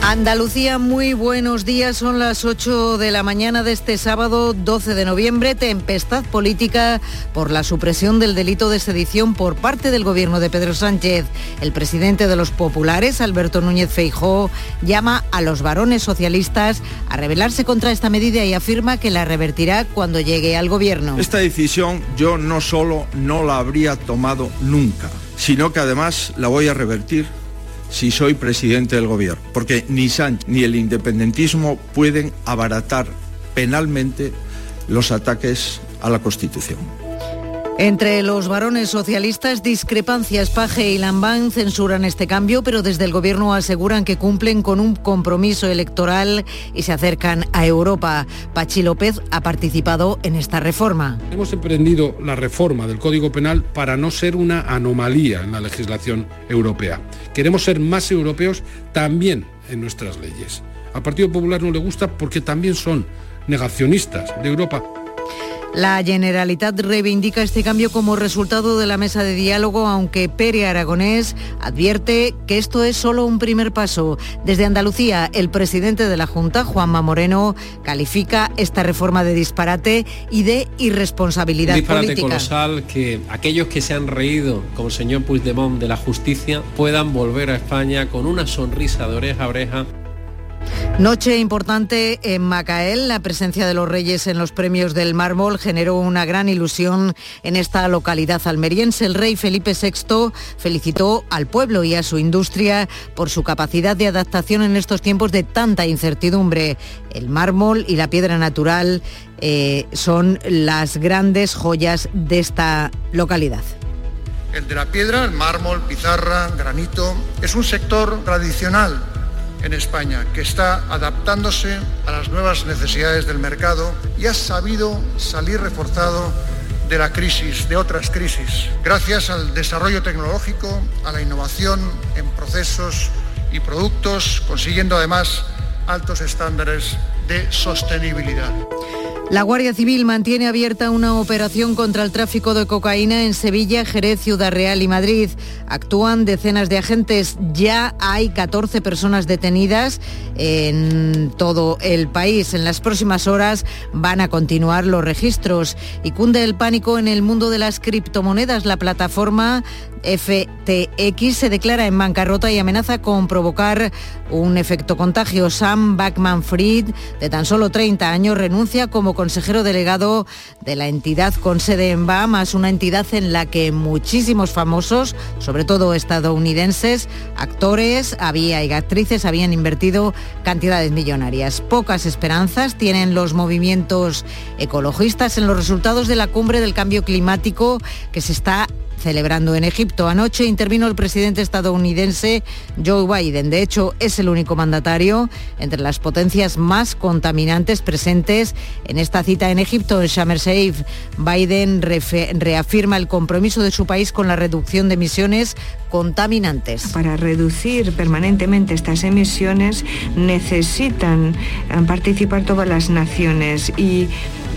Andalucía, muy buenos días. Son las 8 de la mañana de este sábado 12 de noviembre. Tempestad política por la supresión del delito de sedición por parte del gobierno de Pedro Sánchez. El presidente de los populares, Alberto Núñez Feijó, llama a los varones socialistas a rebelarse contra esta medida y afirma que la revertirá cuando llegue al gobierno. Esta decisión yo no solo no la habría tomado nunca, sino que además la voy a revertir si soy presidente del gobierno, porque ni Sánchez ni el independentismo pueden abaratar penalmente los ataques a la Constitución. Entre los varones socialistas, discrepancias. Paje y Lambán censuran este cambio, pero desde el Gobierno aseguran que cumplen con un compromiso electoral y se acercan a Europa. Pachi López ha participado en esta reforma. Hemos emprendido la reforma del Código Penal para no ser una anomalía en la legislación europea. Queremos ser más europeos también en nuestras leyes. Al Partido Popular no le gusta porque también son negacionistas de Europa. La Generalitat reivindica este cambio como resultado de la mesa de diálogo, aunque Pere Aragonés advierte que esto es solo un primer paso. Desde Andalucía, el presidente de la Junta, Juanma Moreno, califica esta reforma de disparate y de irresponsabilidad un disparate política. colosal que aquellos que se han reído, como el señor Puigdemont, de la justicia, puedan volver a España con una sonrisa de oreja a oreja Noche importante en Macael. La presencia de los reyes en los premios del mármol generó una gran ilusión en esta localidad almeriense. El rey Felipe VI felicitó al pueblo y a su industria por su capacidad de adaptación en estos tiempos de tanta incertidumbre. El mármol y la piedra natural eh, son las grandes joyas de esta localidad. El de la piedra, el mármol, pizarra, granito, es un sector tradicional en España que está adaptándose a las nuevas necesidades del mercado y ha sabido salir reforzado de la crisis, de otras crisis, gracias al desarrollo tecnológico, a la innovación en procesos y productos, consiguiendo además altos estándares de sostenibilidad. La Guardia Civil mantiene abierta una operación contra el tráfico de cocaína en Sevilla, Jerez, Ciudad Real y Madrid. Actúan decenas de agentes. Ya hay 14 personas detenidas en todo el país. En las próximas horas van a continuar los registros. Y cunde el pánico en el mundo de las criptomonedas. La plataforma FTX se declara en bancarrota y amenaza con provocar un efecto contagio. Sam Backman Fried, de tan solo 30 años, renuncia como consejero delegado de la entidad con sede en Bahamas, una entidad en la que muchísimos famosos, sobre todo estadounidenses, actores había y actrices habían invertido cantidades millonarias. Pocas esperanzas tienen los movimientos ecologistas en los resultados de la cumbre del cambio climático que se está celebrando en Egipto. Anoche intervino el presidente estadounidense Joe Biden. De hecho, es el único mandatario entre las potencias más contaminantes presentes en esta cita en Egipto, en Sharm el Sheikh. Biden reafirma el compromiso de su país con la reducción de emisiones contaminantes. Para reducir permanentemente estas emisiones necesitan eh, participar todas las naciones y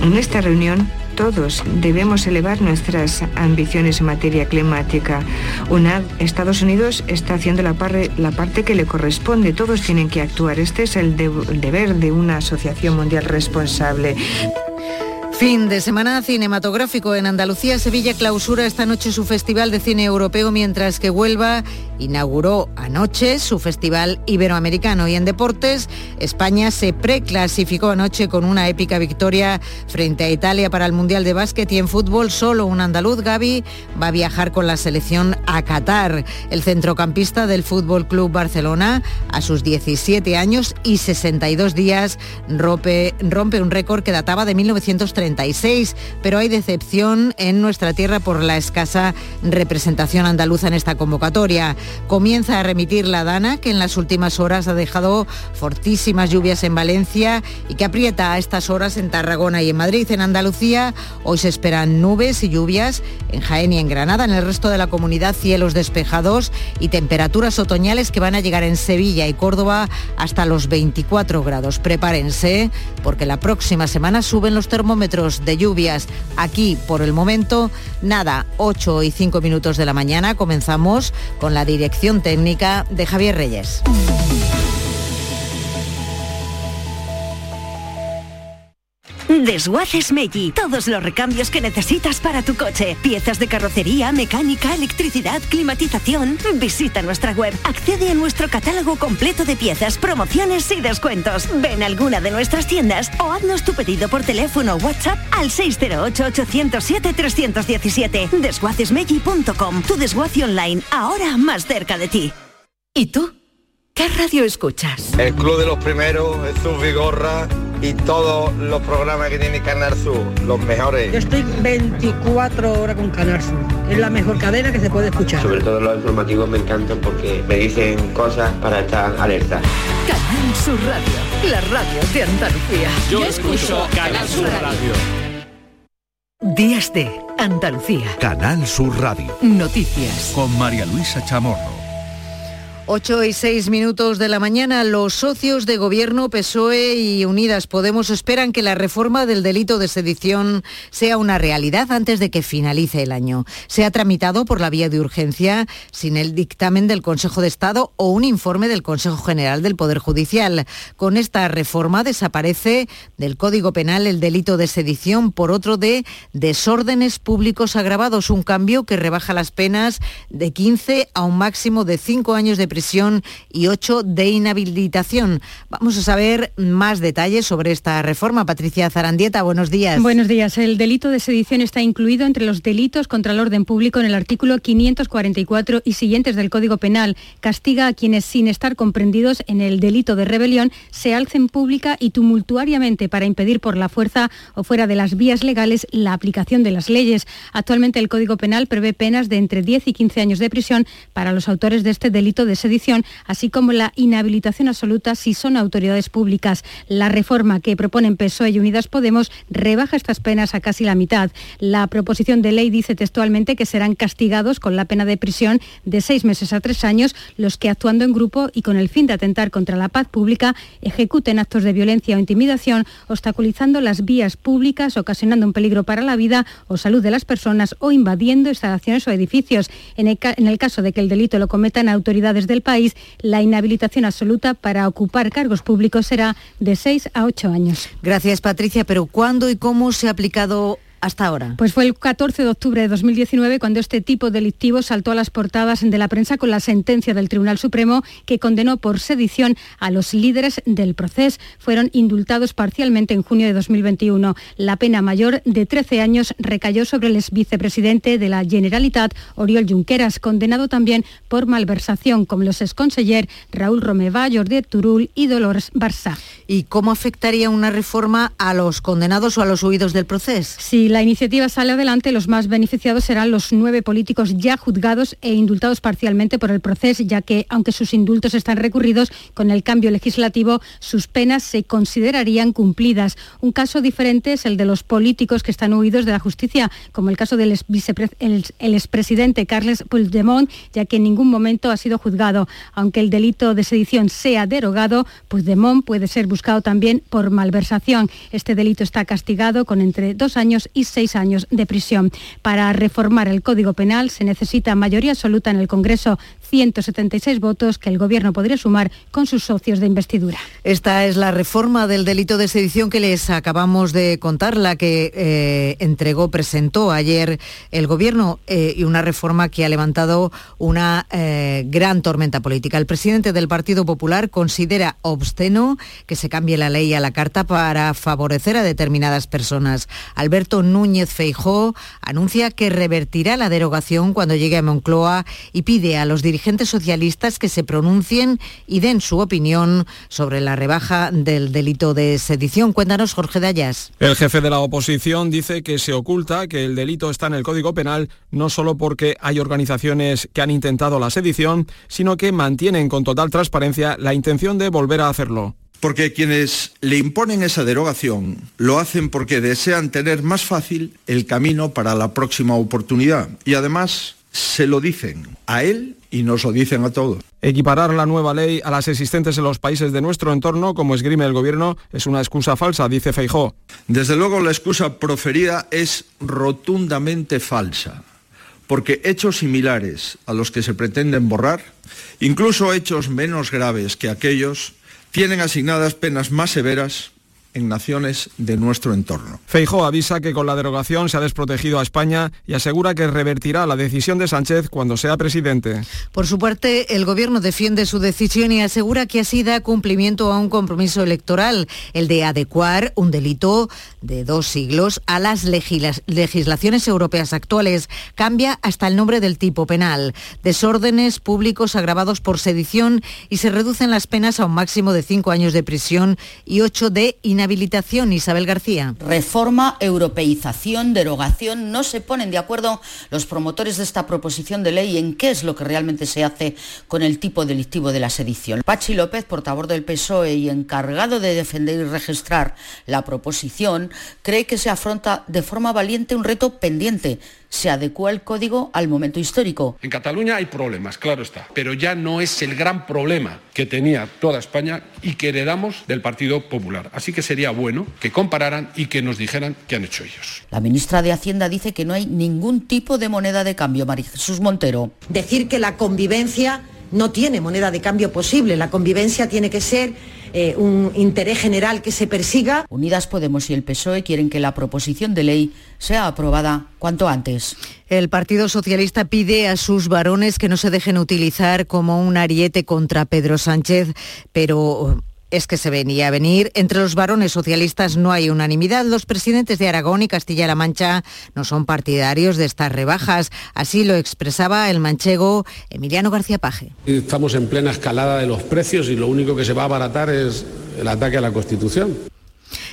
en esta reunión todos debemos elevar nuestras ambiciones en materia climática. Una, Estados Unidos está haciendo la, parte que le corresponde, todos tienen que actuar. Este es el, el deber de una asociación mundial responsable. Fin de semana cinematográfico en Andalucía. Sevilla clausura esta noche su Festival de Cine Europeo, mientras que Huelva inauguró anoche su Festival Iberoamericano. Y en deportes, España se preclasificó anoche con una épica victoria frente a Italia para el Mundial de Básquet y en fútbol solo un andaluz, Gaby, va a viajar con la selección a Qatar. El centrocampista del Fútbol Club Barcelona, a sus 17 años y 62 días, rompe, rompe un récord que databa de 1930 pero hay decepción en nuestra tierra por la escasa representación andaluza en esta convocatoria. Comienza a remitir la dana que en las últimas horas ha dejado fortísimas lluvias en Valencia y que aprieta a estas horas en Tarragona y en Madrid. En Andalucía hoy se esperan nubes y lluvias en Jaén y en Granada. En el resto de la comunidad cielos despejados y temperaturas otoñales que van a llegar en Sevilla y Córdoba hasta los 24 grados. Prepárense porque la próxima semana suben los termómetros de lluvias. Aquí por el momento nada, 8 y 5 minutos de la mañana comenzamos con la dirección técnica de Javier Reyes. Desguaces Meggi. Todos los recambios que necesitas para tu coche. Piezas de carrocería, mecánica, electricidad, climatización. Visita nuestra web. Accede a nuestro catálogo completo de piezas, promociones y descuentos. Ven a alguna de nuestras tiendas o haznos tu pedido por teléfono o WhatsApp al 608-807-317. Desguacesmeggi.com. Tu desguace online, ahora más cerca de ti. ¿Y tú? ¿Qué radio escuchas? El Club de los Primeros, Jesús Vigorra y todos los programas que tiene Canal Sur, los mejores. Yo estoy 24 horas con Canal Sur. Es la mejor cadena que se puede escuchar. Sobre todo los informativos me encantan porque me dicen cosas para estar alerta. Canal Sur Radio, la radio de Andalucía. Yo, escucho Canal Sur Radio. Días de Andalucía. Canal Sur Radio. Noticias. Con María Luisa Chamorro. 8 y 6 minutos de la mañana, los socios de gobierno PSOE y Unidas Podemos esperan que la reforma del delito de sedición sea una realidad antes de que finalice el año. Se ha tramitado por la vía de urgencia sin el dictamen del Consejo de Estado o un informe del Consejo General del Poder Judicial. Con esta reforma desaparece del Código Penal el delito de sedición por otro de desórdenes públicos agravados, un cambio que rebaja las penas de 15 a un máximo de 5 años de prisión y 8 de inhabilitación. Vamos a saber más detalles sobre esta reforma. Patricia Zarandieta, buenos días. Buenos días. El delito de sedición está incluido entre los delitos contra el orden público en el artículo 544 y siguientes del Código Penal. Castiga a quienes, sin estar comprendidos en el delito de rebelión, se alcen pública y tumultuariamente para impedir por la fuerza o fuera de las vías legales la aplicación de las leyes. Actualmente el Código Penal prevé penas de entre 10 y 15 años de prisión para los autores de este delito de sedición, así como la inhabilitación absoluta si son autoridades públicas. La reforma que proponen PSOE y Unidas Podemos rebaja estas penas a casi la mitad. La proposición de ley dice textualmente que serán castigados con la pena de prisión de seis meses a tres años los que actuando en grupo y con el fin de atentar contra la paz pública ejecuten actos de violencia o intimidación, obstaculizando las vías públicas, ocasionando un peligro para la vida o salud de las personas o invadiendo instalaciones o edificios. En el, en el caso de que el delito lo cometan autoridades del país, la inhabilitación absoluta para ocupar cargos públicos será de 6 a 8 años. Gracias, Patricia. Pero ¿cuándo y cómo se ha aplicado hasta ahora? Pues fue el 14 de octubre de 2019 cuando este tipo delictivo saltó a las portadas de la prensa con la sentencia del Tribunal Supremo que condenó por sedición a los líderes del proceso. Fueron indultados parcialmente en junio de 2021. La pena mayor de 13 años recayó sobre el vicepresidente de la Generalitat, Oriol Junqueras, condenado también por malversación, como los exconseller Raúl Romeva, Jordi Turul y Dolores Barça. ¿Y cómo afectaría una reforma a los condenados o a los huidos del proceso? Si la iniciativa sale adelante, los más beneficiados serán los nueve políticos ya juzgados e indultados parcialmente por el proceso, ya que, aunque sus indultos están recurridos, con el cambio legislativo sus penas se considerarían cumplidas. Un caso diferente es el de los políticos que están huidos de la justicia, como el caso del expresidente Carles Puigdemont, ya que en ningún momento ha sido juzgado. Aunque el delito de sedición sea derogado, Puigdemont puede ser buscado también por malversación. Este delito está castigado con entre dos años y seis años de prisión. Para reformar el Código Penal se necesita mayoría absoluta en el Congreso, 176 votos que el Gobierno podría sumar con sus socios de investidura. Esta es la reforma del delito de sedición que les acabamos de contar, la que eh, entregó, presentó ayer el Gobierno eh, y una reforma que ha levantado una eh, gran tormenta política. El presidente del Partido Popular considera obsceno que se cambie la ley a la carta para favorecer a determinadas personas. Alberto Núñez Feijó anuncia que revertirá la derogación cuando llegue a Moncloa y pide a los dirigentes dirigentes socialistas que se pronuncien y den su opinión sobre la rebaja del delito de sedición. Cuéntanos, Jorge Dayas. El jefe de la oposición dice que se oculta que el delito está en el Código Penal no solo porque hay organizaciones que han intentado la sedición, sino que mantienen con total transparencia la intención de volver a hacerlo. Porque quienes le imponen esa derogación lo hacen porque desean tener más fácil el camino para la próxima oportunidad. Y además se lo dicen a él y nos lo dicen a todos. Equiparar la nueva ley a las existentes en los países de nuestro entorno, como esgrime el gobierno, es una excusa falsa, dice Feijó. Desde luego la excusa proferida es rotundamente falsa, porque hechos similares a los que se pretenden borrar, incluso hechos menos graves que aquellos, tienen asignadas penas más severas en naciones de nuestro entorno. Feijó avisa que con la derogación se ha desprotegido a España y asegura que revertirá la decisión de Sánchez cuando sea presidente. Por su parte, el Gobierno defiende su decisión y asegura que así da cumplimiento a un compromiso electoral, el de adecuar un delito de dos siglos a las legislaciones europeas actuales. Cambia hasta el nombre del tipo penal. Desórdenes públicos agravados por sedición y se reducen las penas a un máximo de cinco años de prisión y ocho de inhabilitación inhabilitación, Isabel García. Reforma, europeización, derogación. No se ponen de acuerdo los promotores de esta proposición de ley en qué es lo que realmente se hace con el tipo delictivo de la sedición. Pachi López, portavoz del PSOE y encargado de defender y registrar la proposición, cree que se afronta de forma valiente un reto pendiente se adecua el código al momento histórico. En Cataluña hay problemas, claro está, pero ya no es el gran problema que tenía toda España y que heredamos del Partido Popular. Así que sería bueno que compararan y que nos dijeran qué han hecho ellos. La ministra de Hacienda dice que no hay ningún tipo de moneda de cambio, María Jesús Montero. Decir que la convivencia no tiene moneda de cambio posible, la convivencia tiene que ser eh, un interés general que se persiga. Unidas Podemos y el PSOE quieren que la proposición de ley sea aprobada cuanto antes. El Partido Socialista pide a sus varones que no se dejen utilizar como un ariete contra Pedro Sánchez, pero es que se venía a venir. Entre los varones socialistas no hay unanimidad. Los presidentes de Aragón y Castilla-La Mancha no son partidarios de estas rebajas. Así lo expresaba el manchego Emiliano García Paje. Estamos en plena escalada de los precios y lo único que se va a abaratar es el ataque a la Constitución.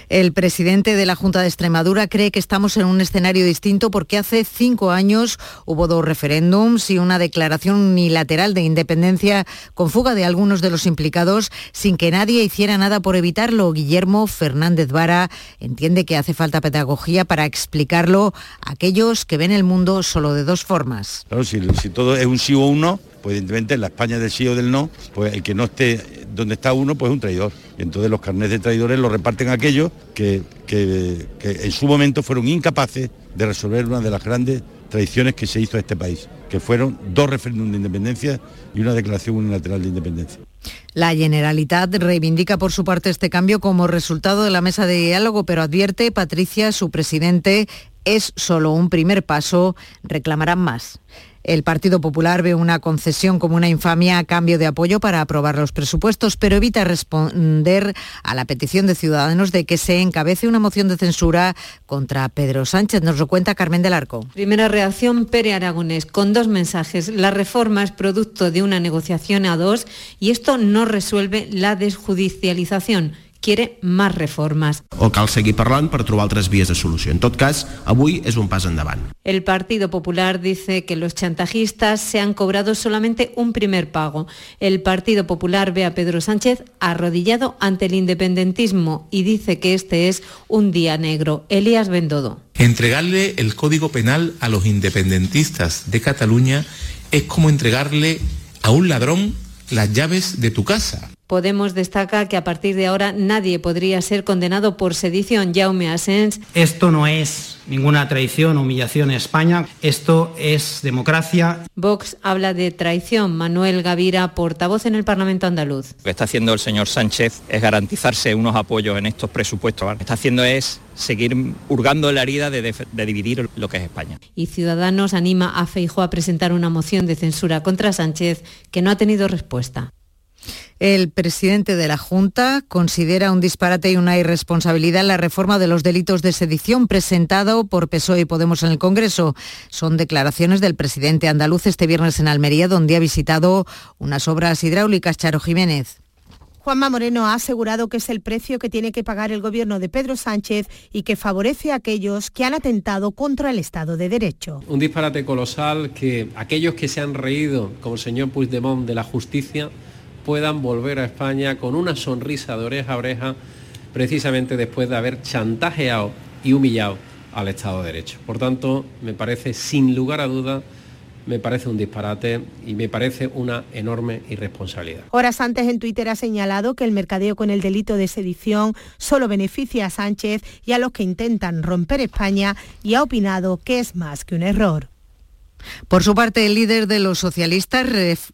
El presidente de la Junta de Extremadura cree que estamos en un escenario distinto porque hace cinco años hubo dos referéndums y una declaración unilateral de independencia con fuga de algunos de los implicados sin que nadie hiciera nada por evitarlo. Guillermo Fernández Vara entiende que hace falta pedagogía para explicarlo a aquellos que ven el mundo solo de dos formas. si, si todo es un sí o un no, pues evidentemente en la España del sí o del no, pues el que no esté donde está uno, pues es un traidor. Entonces los carnets de traidores los reparten aquellos que, que, en su momento fueron incapaces de resolver una de las grandes traiciones que se hizo a este país, que fueron dos referéndums de independencia y una declaración unilateral de independencia. La Generalitat reivindica por su parte este cambio como resultado de la mesa de diálogo, pero advierte Patricia, su presidente, es solo un primer paso, reclamarán más. El Partido Popular ve una concesión como una infamia a cambio de apoyo para aprobar los presupuestos, pero evita responder a la petición de Ciudadanos de que se encabece una moción de censura contra Pedro Sánchez. Nos lo cuenta Carmen del Arco. Primera reacción, Pere Aragonés, con dos mensajes. La reforma es producto de una negociación a dos y esto no resuelve la desjudicialización quiere más reformas. O cal seguir parlant per trobar altres vías de solució. En tot cas, avui és un pas endavant. El Partido Popular dice que los chantajistas se han cobrado solamente un primer pago. El Partido Popular ve a Pedro Sánchez arrodillado ante el independentismo y dice que este es un día negro. Elías Bendodo. Entregarle el Código Penal a los independentistas de Cataluña es como entregarle a un ladrón las llaves de tu casa. Podemos destacar que a partir de ahora nadie podría ser condenado por sedición. Jaume Asens. Esto no es ninguna traición o humillación en España, esto es democracia. Vox habla de traición. Manuel Gavira, portavoz en el Parlamento andaluz. Lo que está haciendo el señor Sánchez es garantizarse unos apoyos en estos presupuestos. Lo que está haciendo es seguir hurgando la herida de, de, dividir lo que es España. Y Ciudadanos anima a Feijóo a presentar una moción de censura contra Sánchez que no ha tenido respuesta. El presidente de la Junta considera un disparate y una irresponsabilidad la reforma de los delitos de sedición presentado por PSOE y Podemos en el Congreso. Son declaraciones del presidente andaluz este viernes en Almería, donde ha visitado unas obras hidráulicas. Charo Jiménez. Juanma Moreno ha asegurado que es el precio que tiene que pagar el gobierno de Pedro Sánchez y que favorece a aquellos que han atentado contra el Estado de Derecho. Un disparate colosal que aquellos que se han reído, como el señor Puigdemont, de la justicia, puedan volver a España con una sonrisa de oreja a oreja, precisamente después de haber chantajeado y humillado al Estado de Derecho. Por tanto, me parece sin lugar a dudas me parece un disparate y me parece una enorme irresponsabilidad. Horas antes en Twitter ha señalado que el mercadeo con el delito de sedición solo beneficia a Sánchez y a los que intentan romper España y ha opinado que es más que un error. Por su parte, el líder de los socialistas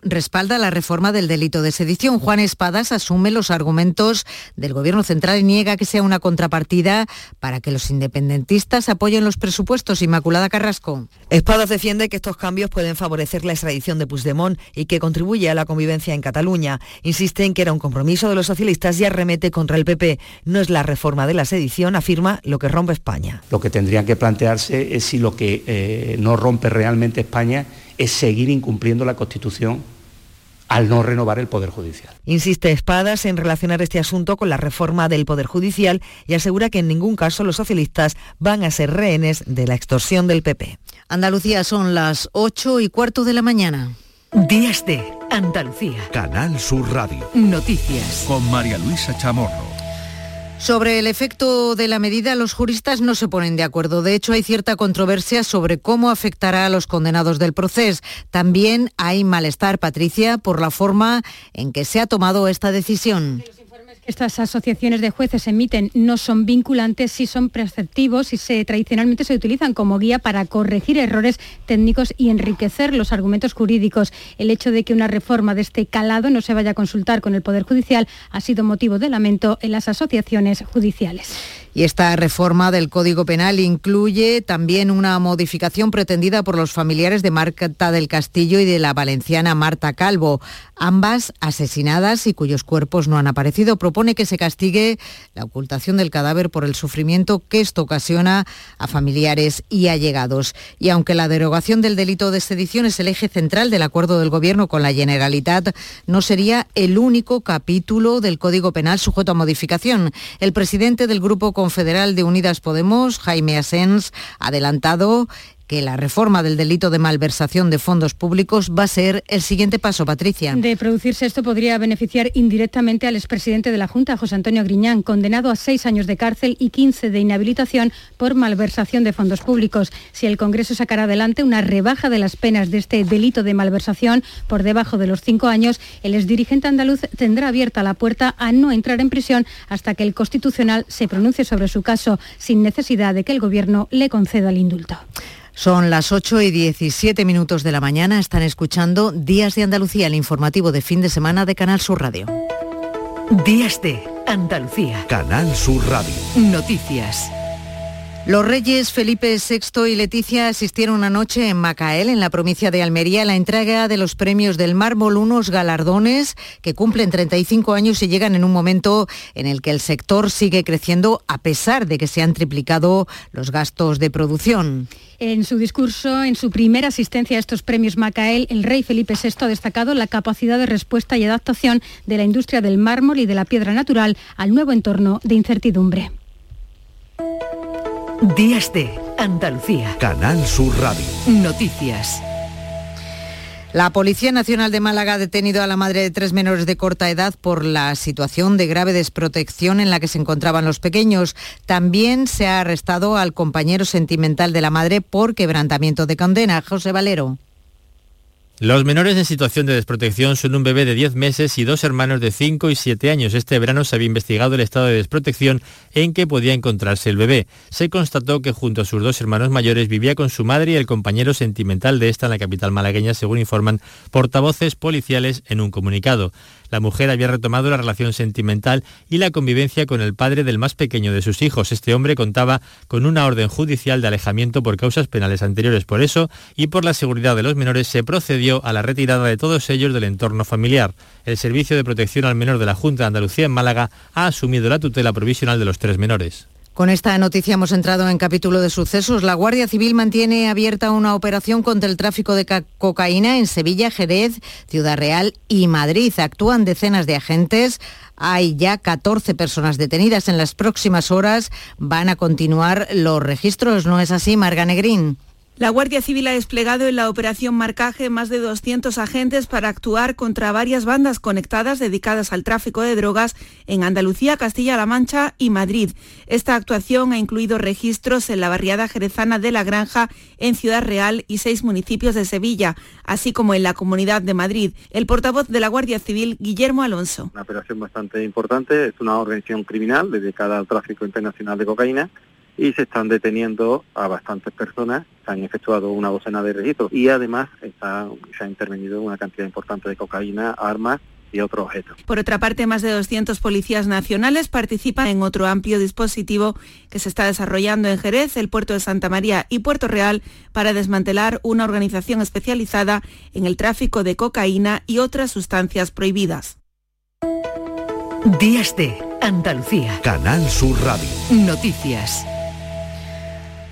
respalda la reforma del delito de sedición. Juan Espadas asume los argumentos del Gobierno central y niega que sea una contrapartida para que los independentistas apoyen los presupuestos. Inmaculada Carrasco. Espadas defiende que estos cambios pueden favorecer la extradición de Puigdemont y que contribuye a la convivencia en Cataluña. Insiste en que era un compromiso de los socialistas y arremete contra el PP. No es la reforma de la sedición, afirma, lo que rompe España. Lo que tendría que plantearse es si lo que eh, no rompe realmente España es seguir incumpliendo la Constitución al no renovar el Poder Judicial. Insiste Espadas en relacionar este asunto con la reforma del Poder Judicial y asegura que en ningún caso los socialistas van a ser rehenes de la extorsión del PP. Andalucía son las 8 y cuarto de la mañana. Días de Andalucía. Canal Sur Radio. Noticias. Con María Luisa Chamorro. Sobre el efecto de la medida, los juristas no se ponen de acuerdo. De hecho, hay cierta controversia sobre cómo afectará a los condenados del proceso. También hay malestar, Patricia, por la forma en que se ha tomado esta decisión estas asociaciones de jueces emiten no son vinculantes, sí son preceptivos y tradicionalmente se utilizan como guía para corregir errores técnicos y enriquecer los argumentos jurídicos. El hecho de que una reforma de este calado no se vaya a consultar con el Poder Judicial ha sido motivo de lamento en las asociaciones judiciales. Y esta reforma del Código Penal incluye también una modificación pretendida por los familiares de Marta del Castillo y de la valenciana Marta Calvo, ambas asesinadas y cuyos cuerpos no han aparecido. Propone que se castigue la ocultación del cadáver por el sufrimiento que esto ocasiona a familiares y allegados. Y aunque la derogación del delito de sedición es el eje central del acuerdo del Gobierno con la Generalitat, no sería el único capítulo del Código Penal sujeto a modificación. El presidente del Grupo Confederal de Unidas Podemos, Jaime Asens, adelantado que la reforma del delito de malversación de fondos públicos va a ser el siguiente paso, Patricia. De producirse esto podría beneficiar indirectamente al expresidente de la Junta, José Antonio Griñán, condenado a seis años de cárcel y 15 de inhabilitación por malversación de fondos públicos. Si el Congreso sacará adelante una rebaja de las penas de este delito de malversación por debajo de los cinco años, el exdirigente andaluz tendrá abierta la puerta a no entrar en prisión hasta que el Constitucional se pronuncie sobre su caso, sin necesidad de que el Gobierno le conceda el indulto. Son las 8 y 17 minutos de la mañana. Están escuchando Días de Andalucía, el informativo de fin de semana de Canal Sur Radio. Días de Andalucía. Canal Sur Radio. Noticias. Los reyes Felipe VI y Leticia asistieron anoche en Macael, en la provincia de Almería, a la entrega de los premios del mármol, unos galardones que cumplen 35 años y llegan en un momento en el que el sector sigue creciendo a pesar de que se han triplicado los gastos de producción. En su discurso, en su primera asistencia a estos premios Macael, el rey Felipe VI ha destacado la capacidad de respuesta y adaptación de la industria del mármol y de la piedra natural al nuevo entorno de incertidumbre. Días de Andalucía. Canal Sur Radio. Noticias. La Policía Nacional de Málaga ha detenido a la madre de tres menores de corta edad por la situación de grave desprotección en la que se encontraban los pequeños. También se ha arrestado al compañero sentimental de la madre por quebrantamiento de condena. José Valero. Los menores en situación de desprotección son un bebé de 10 meses y dos hermanos de 5 y 7 años. Este verano se había investigado el estado de desprotección en que podía encontrarse el bebé. Se constató que junto a sus dos hermanos mayores vivía con su madre y el compañero sentimental de esta en la capital malagueña, según informan portavoces policiales en un comunicado. La mujer había retomado la relación sentimental y la convivencia con el padre del más pequeño de sus hijos. Este hombre contaba con una orden judicial de alejamiento por causas penales anteriores. Por eso y por la seguridad de los menores se procedió a la retirada de todos ellos del entorno familiar. El Servicio de Protección al Menor de la Junta de Andalucía en Málaga ha asumido la tutela provisional de los tres menores. Con esta noticia hemos entrado en capítulo de sucesos. La Guardia Civil mantiene abierta una operación contra el tráfico de cocaína en Sevilla, Jerez, Ciudad Real y Madrid. Actúan decenas de agentes. Hay ya 14 personas detenidas. En las próximas horas van a continuar los registros. ¿No es así, Marga Negrín? La Guardia Civil ha desplegado en la operación Marcaje más de 200 agentes para actuar contra varias bandas conectadas dedicadas al tráfico de drogas en Andalucía, Castilla-La Mancha y Madrid. Esta actuación ha incluido registros en la barriada jerezana de La Granja, en Ciudad Real y seis municipios de Sevilla, así como en la Comunidad de Madrid. El portavoz de la Guardia Civil, Guillermo Alonso. Una operación bastante importante, es una organización criminal dedicada al tráfico internacional de cocaína y se están deteniendo a bastantes personas, se han efectuado una docena de registros y además está, se ha intervenido una cantidad importante de cocaína, armas y otros objetos. Por otra parte, más de 200 policías nacionales participan en otro amplio dispositivo que se está desarrollando en Jerez, el puerto de Santa María y Puerto Real para desmantelar una organización especializada en el tráfico de cocaína y otras sustancias prohibidas. Días de Andalucía. Canal Sur Radio. Noticias.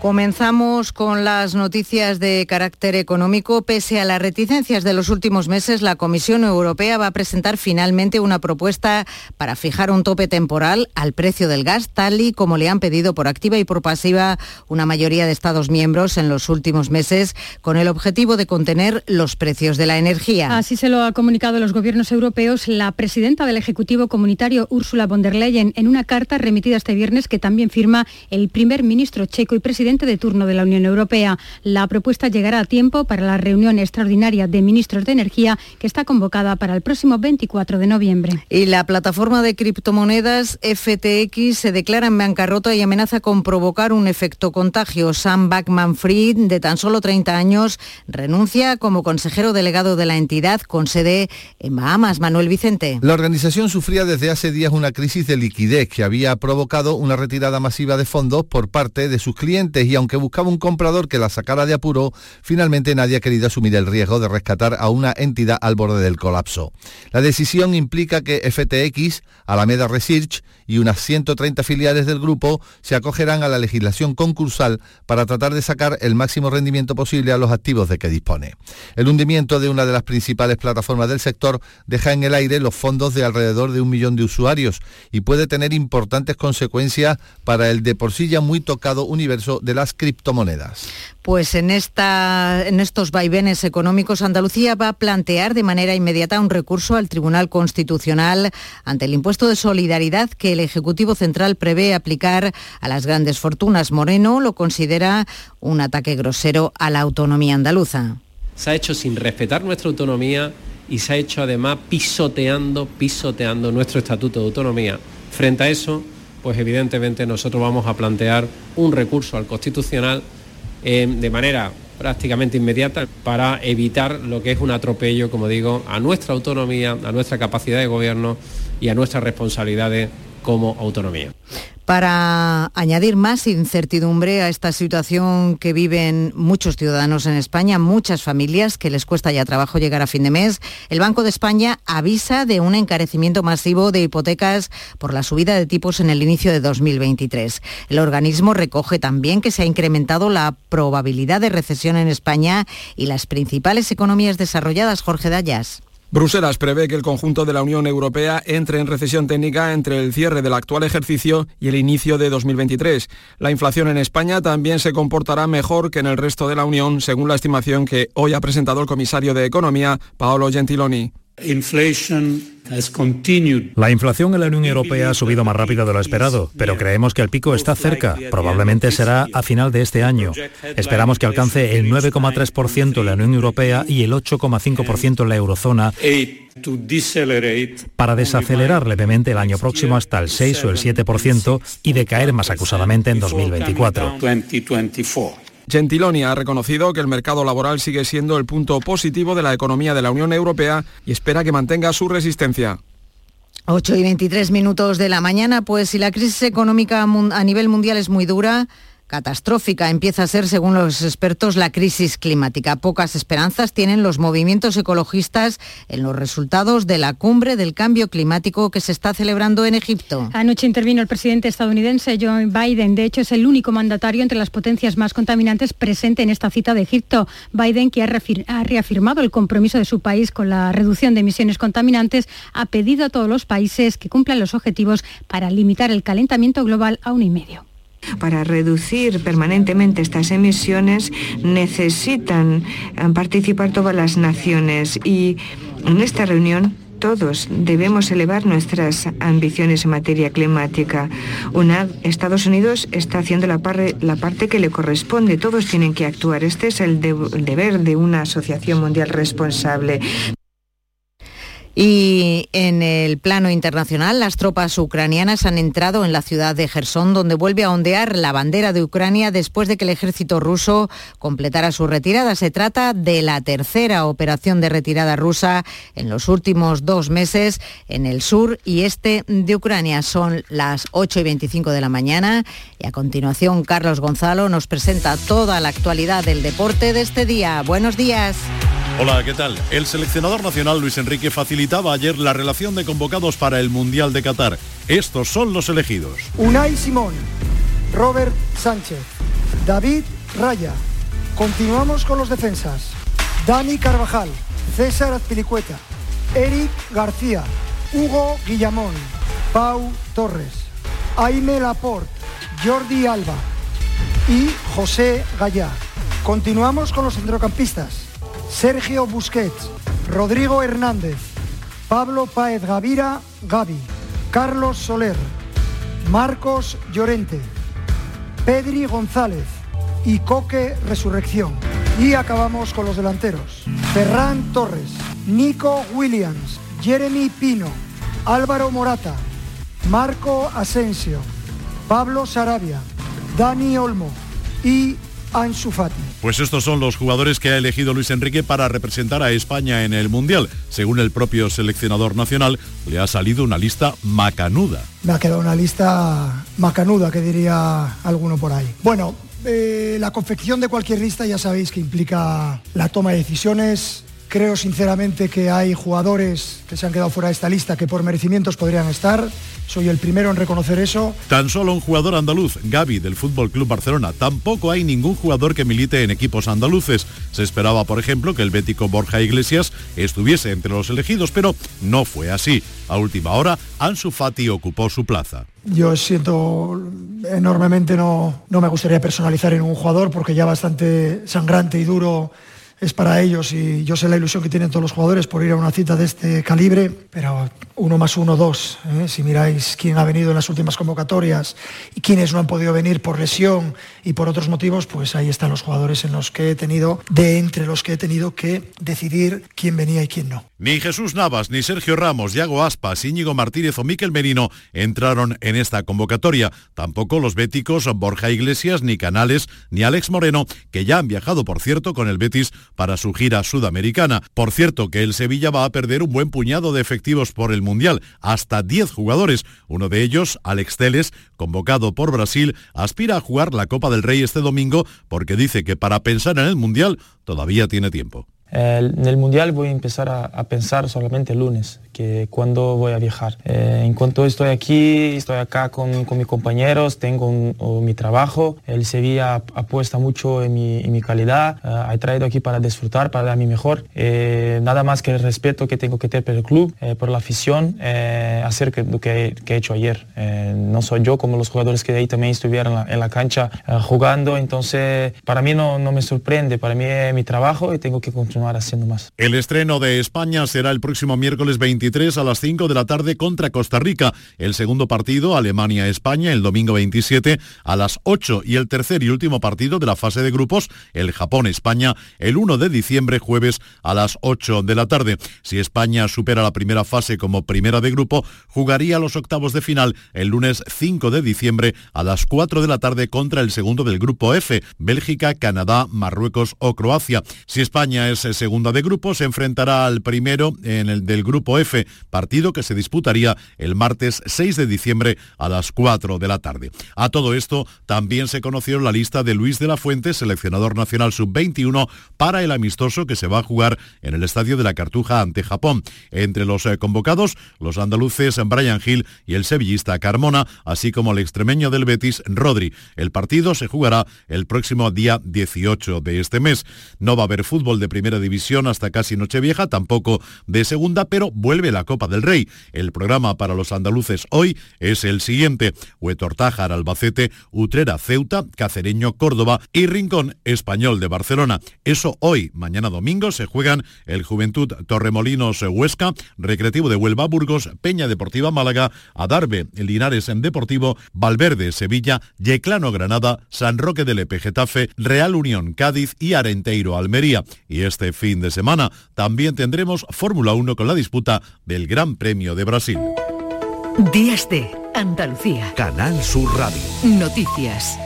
Comenzamos con las noticias de carácter económico. Pese a las reticencias de los últimos meses, la Comisión Europea va a presentar finalmente una propuesta para fijar un tope temporal al precio del gas, tal y como le han pedido por activa y por pasiva una mayoría de Estados miembros en los últimos meses, con el objetivo de contener los precios de la energía. Así se lo ha comunicado los gobiernos europeos la presidenta del Ejecutivo Comunitario, Ursula von der Leyen, en una carta remitida este viernes que también firma el primer ministro checo y presidente de turno de la Unión Europea. La propuesta llegará a tiempo para la reunión extraordinaria de ministros de Energía que está convocada para el próximo 24 de noviembre. Y la plataforma de criptomonedas FTX se declara en bancarrota y amenaza con provocar un efecto contagio. Sam Backman-Fried, de tan solo 30 años, renuncia como consejero delegado de la entidad con sede en Bahamas. Manuel Vicente. La organización sufría desde hace días una crisis de liquidez que había provocado una retirada masiva de fondos por parte de sus clientes y aunque buscaba un comprador que la sacara de apuro, finalmente nadie ha querido asumir el riesgo de rescatar a una entidad al borde del colapso. La decisión implica que FTX, Alameda Research y unas 130 filiales del grupo se acogerán a la legislación concursal para tratar de sacar el máximo rendimiento posible a los activos de que dispone. El hundimiento de una de las principales plataformas del sector deja en el aire los fondos de alrededor de un millón de usuarios y puede tener importantes consecuencias para el de por sí ya muy tocado universo de las criptomonedas. Pues en, esta, en estos vaivenes económicos, Andalucía va a plantear de manera inmediata un recurso al Tribunal Constitucional ante el impuesto de solidaridad que el Ejecutivo Central prevé aplicar a las grandes fortunas. Moreno lo considera un ataque grosero a la autonomía andaluza. Se ha hecho sin respetar nuestra autonomía y se ha hecho además pisoteando, pisoteando nuestro estatuto de autonomía. Frente a eso, pues evidentemente nosotros vamos a plantear un recurso al Constitucional eh, de manera prácticamente inmediata para evitar lo que es un atropello, como digo, a nuestra autonomía, a nuestra capacidad de gobierno y a nuestras responsabilidades como autonomía. Para añadir más incertidumbre a esta situación que viven muchos ciudadanos en España, muchas familias que les cuesta ya trabajo llegar a fin de mes, el Banco de España avisa de un encarecimiento masivo de hipotecas por la subida de tipos en el inicio de 2023. El organismo recoge también que se ha incrementado la probabilidad de recesión en España y las principales economías desarrolladas. Jorge Dayas. Bruselas prevé que el conjunto de la Unión Europea entre en recesión técnica entre el cierre del actual ejercicio y el inicio de 2023. La inflación en España también se comportará mejor que en el resto de la Unión, según la estimación que hoy ha presentado el comisario de Economía, Paolo Gentiloni. La inflación en la Unión Europea ha subido más rápido de lo esperado, pero creemos que el pico está cerca. Probablemente será a final de este año. Esperamos que alcance el 9,3% en la Unión Europea y el 8,5% en la eurozona para desacelerar levemente el año próximo hasta el 6 o el 7% y decaer más acusadamente en 2024. Gentiloni ha reconocido que el mercado laboral sigue siendo el punto positivo de la economía de la Unión Europea y espera que mantenga su resistencia. 8 y 23 minutos de la mañana, pues si la crisis económica a nivel mundial es muy dura, catastrófica empieza a ser, según los expertos, la crisis climática. Pocas esperanzas tienen los movimientos ecologistas en los resultados de la cumbre del cambio climático que se está celebrando en Egipto. Anoche intervino el presidente estadounidense Joe Biden. De hecho, es el único mandatario entre las potencias más contaminantes presente en esta cita de Egipto. Biden, que ha reafirmado el compromiso de su país con la reducción de emisiones contaminantes, ha pedido a todos los países que cumplan los objetivos para limitar el calentamiento global a uno y medio. Para reducir permanentemente estas emisiones necesitan eh, participar todas las naciones y en esta reunión todos debemos elevar nuestras ambiciones en materia climática. Una, Estados Unidos está haciendo la, la, parte que le corresponde. Todos tienen que actuar. Este es el deber de una asociación mundial responsable. Y en el plano internacional, las tropas ucranianas han entrado en la ciudad de Gerson, donde vuelve a ondear la bandera de Ucrania después de que el ejército ruso completara su retirada. Se trata de la tercera operación de retirada rusa en los últimos dos meses en el sur y este de Ucrania. Son las 8 y 25 de la mañana y a continuación Carlos Gonzalo nos presenta toda la actualidad del deporte de este día. Buenos días. Hola, ¿qué tal? El seleccionador nacional Luis Enrique facilitaba ayer la relación de convocados para el Mundial de Qatar. Estos son los elegidos. Unai Simón, Robert Sánchez, David Raya. Continuamos con los defensas. Dani Carvajal, César Azpilicueta, Eric García, Hugo Guillamón, Pau Torres, Aime Laporte, Jordi Alba y José Gallá. Continuamos con los centrocampistas. Sergio Busquets, Rodrigo Hernández, Pablo Paez Gavira, Gavi, Carlos Soler, Marcos Llorente, Pedri González y Coque Resurrección. Y acabamos con los delanteros. Ferran Torres, Nico Williams, Jeremy Pino, Álvaro Morata, Marco Asensio, Pablo Sarabia, Dani Olmo y Ansu Fati. Pues estos son los jugadores que ha elegido Luis Enrique para representar a España en el Mundial. Según el propio seleccionador nacional, le ha salido una lista macanuda. Me ha quedado una lista macanuda, que diría alguno por ahí. Bueno, eh, la confección de cualquier lista ya sabéis que implica la toma de decisiones, Creo sinceramente que hay jugadores que se han quedado fuera de esta lista que por merecimientos podrían estar. Soy el primero en reconocer eso. Tan solo un jugador andaluz, Gaby del Fútbol Club Barcelona. Tampoco hay ningún jugador que milite en equipos andaluces. Se esperaba, por ejemplo, que el bético Borja Iglesias estuviese entre los elegidos, pero no fue así. A última hora, Ansu Fati ocupó su plaza. Yo siento enormemente, no, no me gustaría personalizar en un jugador porque ya bastante sangrante y duro es para ellos y yo sé la ilusión que tienen todos los jugadores por ir a una cita de este calibre, pero uno más uno, dos. ¿eh? Si miráis quién ha venido en las últimas convocatorias y quiénes no han podido venir por lesión y por otros motivos, pues ahí están los jugadores en los que he tenido, de entre los que he tenido que decidir quién venía y quién no. Ni Jesús Navas, ni Sergio Ramos, Yago Aspas, Íñigo Martínez o Miquel Merino entraron en esta convocatoria. Tampoco los béticos Borja Iglesias, ni Canales, ni Alex Moreno, que ya han viajado, por cierto, con el Betis para su gira sudamericana. Por cierto, que el Sevilla va a perder un buen puñado de efectivos por el Mundial, hasta 10 jugadores. Uno de ellos, Alex Teles, convocado por Brasil, aspira a jugar la Copa del Rey este domingo porque dice que para pensar en el Mundial todavía tiene tiempo en el Mundial voy a empezar a, pensar solamente el lunes, que cuando voy a viajar. Eh, en cuanto estoy aquí, estoy acá con, mis compañeros, tengo mi trabajo. El Sevilla apuesta mucho en mi, calidad. Eh, he traído aquí para disfrutar, para dar mi mejor. Eh, nada más que el respeto que tengo que tener por el club, por la afición, hacer lo que, he hecho ayer. no soy yo como los jugadores que de ahí también estuvieron en la, cancha jugando, entonces para mí no, no me sorprende, para mí es mi trabajo y tengo que continuar haciendo más. El estreno de España será el próximo miércoles 23 a las 5 de la tarde contra Costa Rica. El segundo partido, Alemania-España, el domingo 27 a las 8 y el tercer y último partido de la fase de grupos, el Japón-España, el 1 de diciembre, jueves a las 8 de la tarde. Si España supera la primera fase como primera de grupo, jugaría los octavos de final el lunes 5 de diciembre a las 4 de la tarde contra el segundo del grupo F, Bélgica, Canadá, Marruecos o Croacia. Si España es segunda de grupo, se enfrentará al primero en el del grupo F Partido que se disputaría el martes 6 de diciembre a las 4 de la tarde. A todo esto también se conoció la lista de Luis de la Fuente, seleccionador nacional sub-21, para el amistoso que se va a jugar en el Estadio de la Cartuja ante Japón. Entre los eh, convocados, los andaluces Brian Hill y el sevillista Carmona, así como el extremeño del Betis, Rodri. El partido se jugará el próximo día 18 de este mes. No va a haber fútbol de primera división hasta casi Nochevieja, tampoco de segunda, pero vuelve la Copa del Rey. El programa para los andaluces hoy es el siguiente. Huetortájar, Albacete, Utrera, Ceuta, Cacereño, Córdoba y Rincón Español de Barcelona. Eso hoy, mañana domingo, se juegan el Juventud Torremolinos Huesca, Recreativo de Huelva, Burgos, Peña Deportiva Málaga, Adarve, Linares en Deportivo, Valverde, Sevilla, Yeclano Granada, San Roque del Lepe Getafe, Real Unión Cádiz y Arenteiro Almería. Y este fin de semana también tendremos Fórmula 1 con la disputa del Gran Premio de Brasil. Días de Andalucía. Canal Sur Radio. Noticias.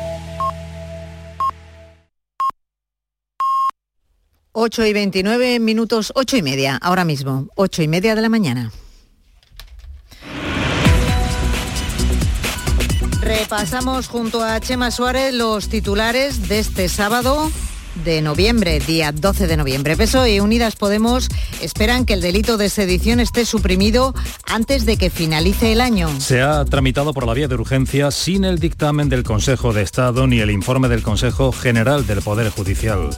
8 y 29 minutos, 8 y media, ahora mismo, 8 y media de la mañana. Repasamos junto a Chema Suárez los titulares de este sábado de noviembre, día 12 de noviembre. PSOE y Unidas Podemos esperan que el delito de sedición esté suprimido antes de que finalice el año. Se ha tramitado por la vía de urgencia sin el dictamen del Consejo de Estado ni el informe del Consejo General del Poder Judicial.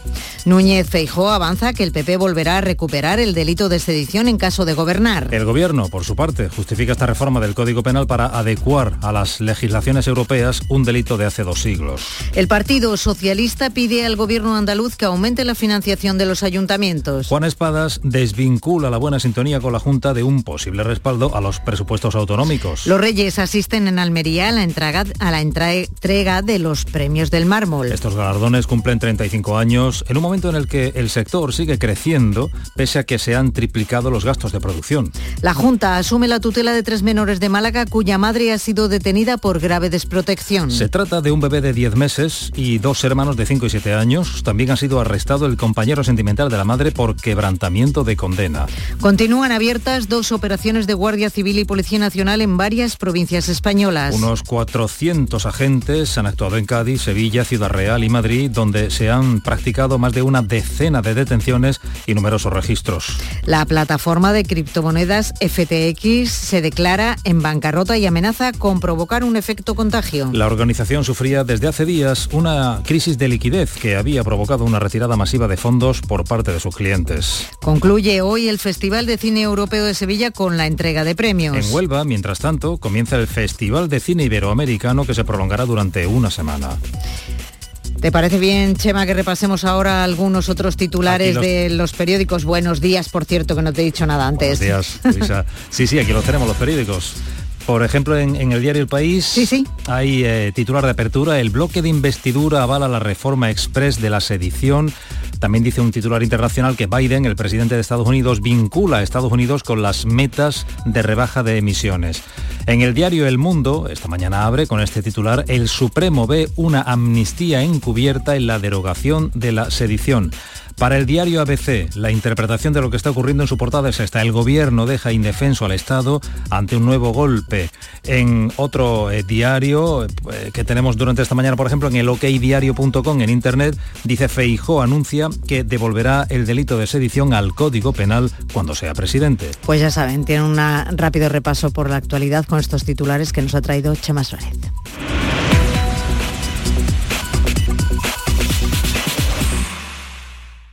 Núñez Feijó avanza que el PP volverá a recuperar el delito de sedición en caso de gobernar. El Gobierno, por su parte, justifica esta reforma del Código Penal para adecuar a las legislaciones europeas un delito de hace dos siglos. El Partido Socialista pide al Gobierno andaluz que aumente la financiación de los ayuntamientos. Juan Espadas desvincula la buena sintonía con la Junta de un posible respaldo a los presupuestos autonómicos. Los Reyes asisten en Almería a la entrega, a la entrega de los premios del mármol. Estos galardones cumplen 35 años en un momento en el que el sector sigue creciendo pese a que se han triplicado los gastos de producción. La Junta asume la tutela de tres menores de Málaga cuya madre ha sido detenida por grave desprotección. Se trata de un bebé de 10 meses y dos hermanos de 5 y 7 años. También han sido arrestado el compañero sentimental de la madre por quebrantamiento de condena. Continúan abiertas dos operaciones de Guardia Civil y Policía Nacional en varias provincias españolas. Unos 400 agentes han actuado en Cádiz, Sevilla, Ciudad Real y Madrid, donde se han practicado más de una decena de detenciones y numerosos registros. La plataforma de criptomonedas FTX se declara en bancarrota y amenaza con provocar un efecto contagio. La organización sufría desde hace días una crisis de liquidez que había provocado una retirada masiva de fondos por parte de sus clientes. Concluye hoy el Festival de Cine Europeo de Sevilla con la entrega de premios. En Huelva, mientras tanto, comienza el Festival de Cine Iberoamericano que se prolongará durante una semana. ¿Te parece bien, Chema, que repasemos ahora algunos otros titulares los... de los periódicos? Buenos días, por cierto, que no te he dicho nada antes. Buenos días, Luisa. Sí, sí, aquí los tenemos, los periódicos. Por ejemplo, en, en, el diario El País sí, sí. hay eh, titular de apertura, el bloque de investidura avala la reforma express de la sedición. También dice un titular internacional que Biden, el presidente de Estados Unidos, vincula a Estados Unidos con las metas de rebaja de emisiones. En el diario El Mundo, esta mañana abre con este titular, el Supremo ve una amnistía encubierta en la derogación de la sedición. Para el diario ABC, la interpretación de lo que está ocurriendo en su portada es esta. El gobierno deja indefenso al Estado ante un nuevo golpe. En otro eh, diario eh, que tenemos durante esta mañana, por ejemplo, en el okdiario.com en Internet, dice Feijó anuncia que devolverá el delito de sedición al Código Penal cuando sea presidente. Pues ya saben, tiene un rápido repaso por la actualidad estos titulares que nos ha traído Chema Suárez.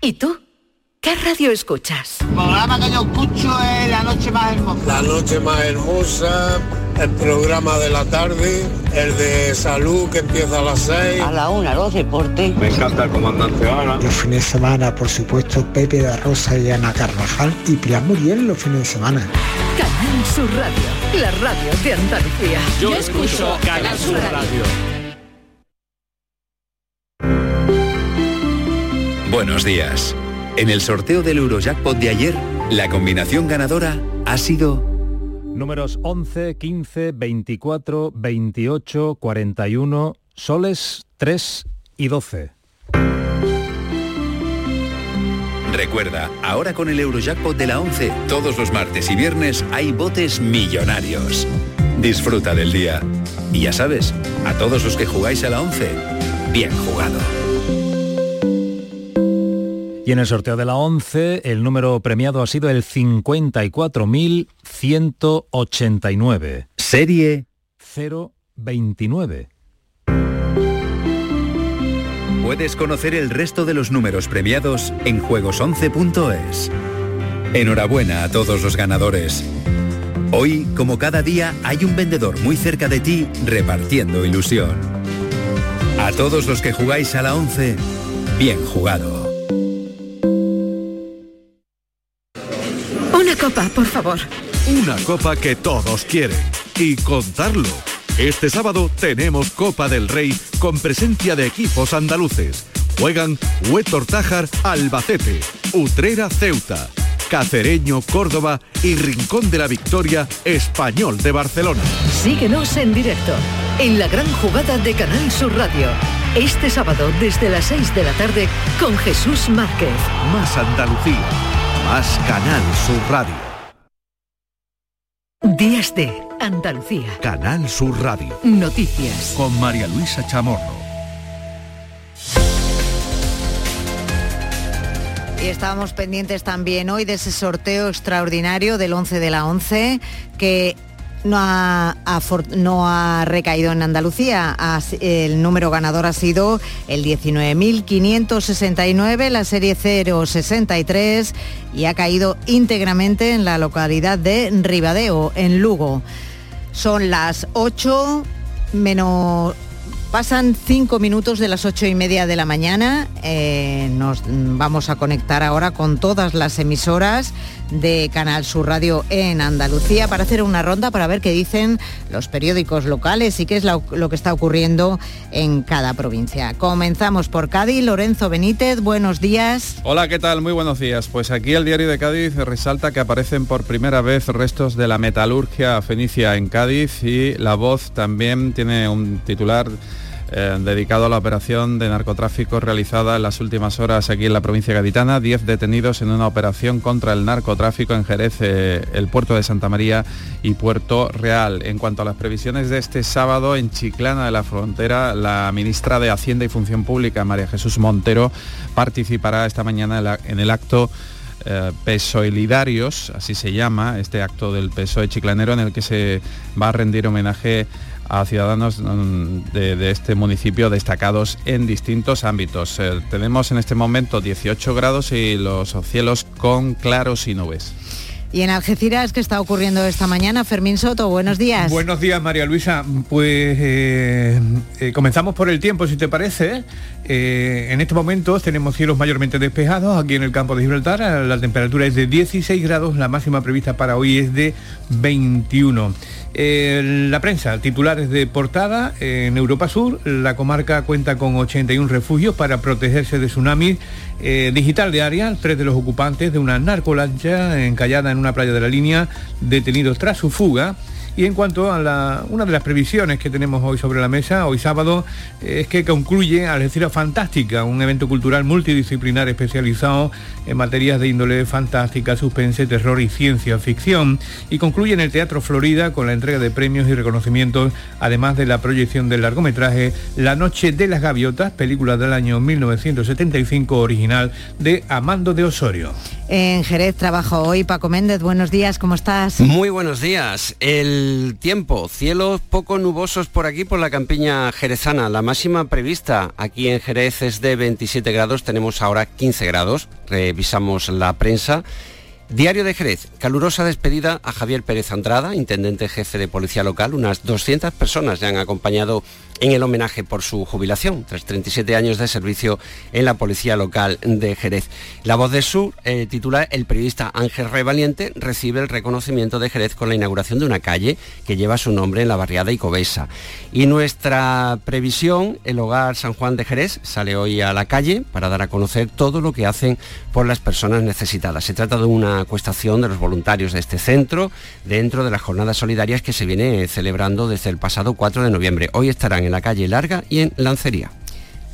¿Y tú? ¿Qué radio escuchas? El programa que yo escucho es La Noche Más Hermosa. La Noche Más Hermosa, el programa de la tarde, el de salud que empieza a las 6. A la una, los deportes. Me encanta el comandante Ana. Los fines de semana, por supuesto, Pepe da Rosa y Ana Carvajal y Pilar Muriel los fines de semana. Canal Sur Radio, la radio de Andalucía. Yo, yo escucho Canal Sur Radio. Buenos días. En el sorteo del Eurojackpot de ayer, la combinación ganadora ha sido... Números 11, 15, 24, 28, 41, soles 3 y 12. Recuerda, ahora con el Eurojackpot de la 11, todos los martes y viernes hay botes millonarios. Disfruta del día. Y ya sabes, a todos los que jugáis a la 11, bien jugado. Y en el sorteo de la 11, el número premiado ha sido el 54.189. Serie 029. Puedes conocer el resto de los números premiados en juegos11.es. Enhorabuena a todos los ganadores. Hoy, como cada día, hay un vendedor muy cerca de ti repartiendo ilusión. A todos los que jugáis a la 11, bien jugado. Copa, por favor. Una copa que todos quieren. Y contarlo. Este sábado tenemos Copa del Rey con presencia de equipos andaluces. Juegan Huetor Tájar Albacete, Utrera Ceuta, Cacereño Córdoba y Rincón de la Victoria Español de Barcelona. Síguenos en directo en la gran jugada de Canal Sur Radio. Este sábado desde las 6 de la tarde con Jesús Márquez. Más Andalucía, más Canal Sur Radio. Días de Andalucía. Canal Sur Radio. Noticias. Con María Luisa Chamorro. Y estábamos pendientes también hoy de ese sorteo extraordinario del 11 de la 11 que no ha, no ha recaído en Andalucía. El número ganador ha sido el 19.569, la serie 063, y ha caído íntegramente en la localidad de Ribadeo, en Lugo. Son las 8 menos Pasan cinco minutos de las ocho y media de la mañana. Eh, nos vamos a conectar ahora con todas las emisoras de Canal Sur Radio en Andalucía para hacer una ronda para ver qué dicen los periódicos locales y qué es lo, lo que está ocurriendo en cada provincia. Comenzamos por Cádiz. Lorenzo Benítez, buenos días. Hola, ¿qué tal? Muy buenos días. Pues aquí el diario de Cádiz resalta que aparecen por primera vez restos de la metalurgia fenicia en Cádiz y La Voz también tiene un titular eh, dedicado a la operación de narcotráfico realizada en las últimas horas aquí en la provincia gaditana. Diez detenidos en una operación contra el narcotráfico en Jerez, eh, el puerto de Santa María y Puerto Real. En cuanto a las previsiones de este sábado en Chiclana de la Frontera, la ministra de Hacienda y Función Pública, María Jesús Montero, participará esta mañana en el acto eh, pesoilidarios, así se llama, este acto del PSOE chiclanero en el que se va a rendir homenaje a ciudadanos mm, de, este municipio destacados en distintos ámbitos. Eh, tenemos en este momento 18 grados y los cielos con claros y nubes. Y en Algeciras, ¿qué está ocurriendo esta mañana? Fermín Soto, buenos días. Buenos días, María Luisa. Pues eh, eh, comenzamos por el tiempo, si te parece. en estos momentos tenemos cielos mayormente despejados aquí en el campo de Gibraltar. La temperatura es de 16 grados, la máxima prevista para hoy es de 21. Eh, la prensa, titulares de portada, en Europa Sur, la comarca cuenta con 81 refugios para protegerse de tsunamis. Eh, digital de área, tres de los ocupantes de una narcolancha encallada en una playa de la línea, detenidos tras su fuga. Y en cuanto a la, una de las previsiones que tenemos hoy sobre la mesa, hoy sábado, es que concluye Algeciras Fantástica, un evento cultural multidisciplinar especializado en materias de índole fantástica, suspense, terror y ciencia ficción. Y concluye en el Teatro Florida con la entrega de premios y reconocimientos, además de la proyección del largometraje La Noche de las Gaviotas, película del año 1975 original de Amando de Osorio. En Jerez trabajo hoy Paco Méndez. Buenos días, ¿cómo estás? Muy buenos días. El tiempo, cielos poco nubosos por aquí por la campiña jerezana. La máxima prevista aquí en Jerez es de 27 grados, tenemos ahora 15 grados. Revisamos la prensa. Diario de Jerez, calurosa despedida a Javier Pérez Andrada, intendente jefe de policía local. Unas 200 personas le han acompañado en el homenaje por su jubilación, tras 37 años de servicio en la Policía Local de Jerez. La Voz de Sur eh, titula El periodista Ángel Revaliente recibe el reconocimiento de Jerez con la inauguración de una calle que lleva su nombre en la barriada Icobesa. Y nuestra previsión, el Hogar San Juan de Jerez sale hoy a la calle para dar a conocer todo lo que hacen por las personas necesitadas. Se trata de una acuestación de los voluntarios de este centro dentro de las jornadas solidarias que se viene celebrando desde el pasado 4 de noviembre. Hoy estarán en la calle Larga y en Lancería.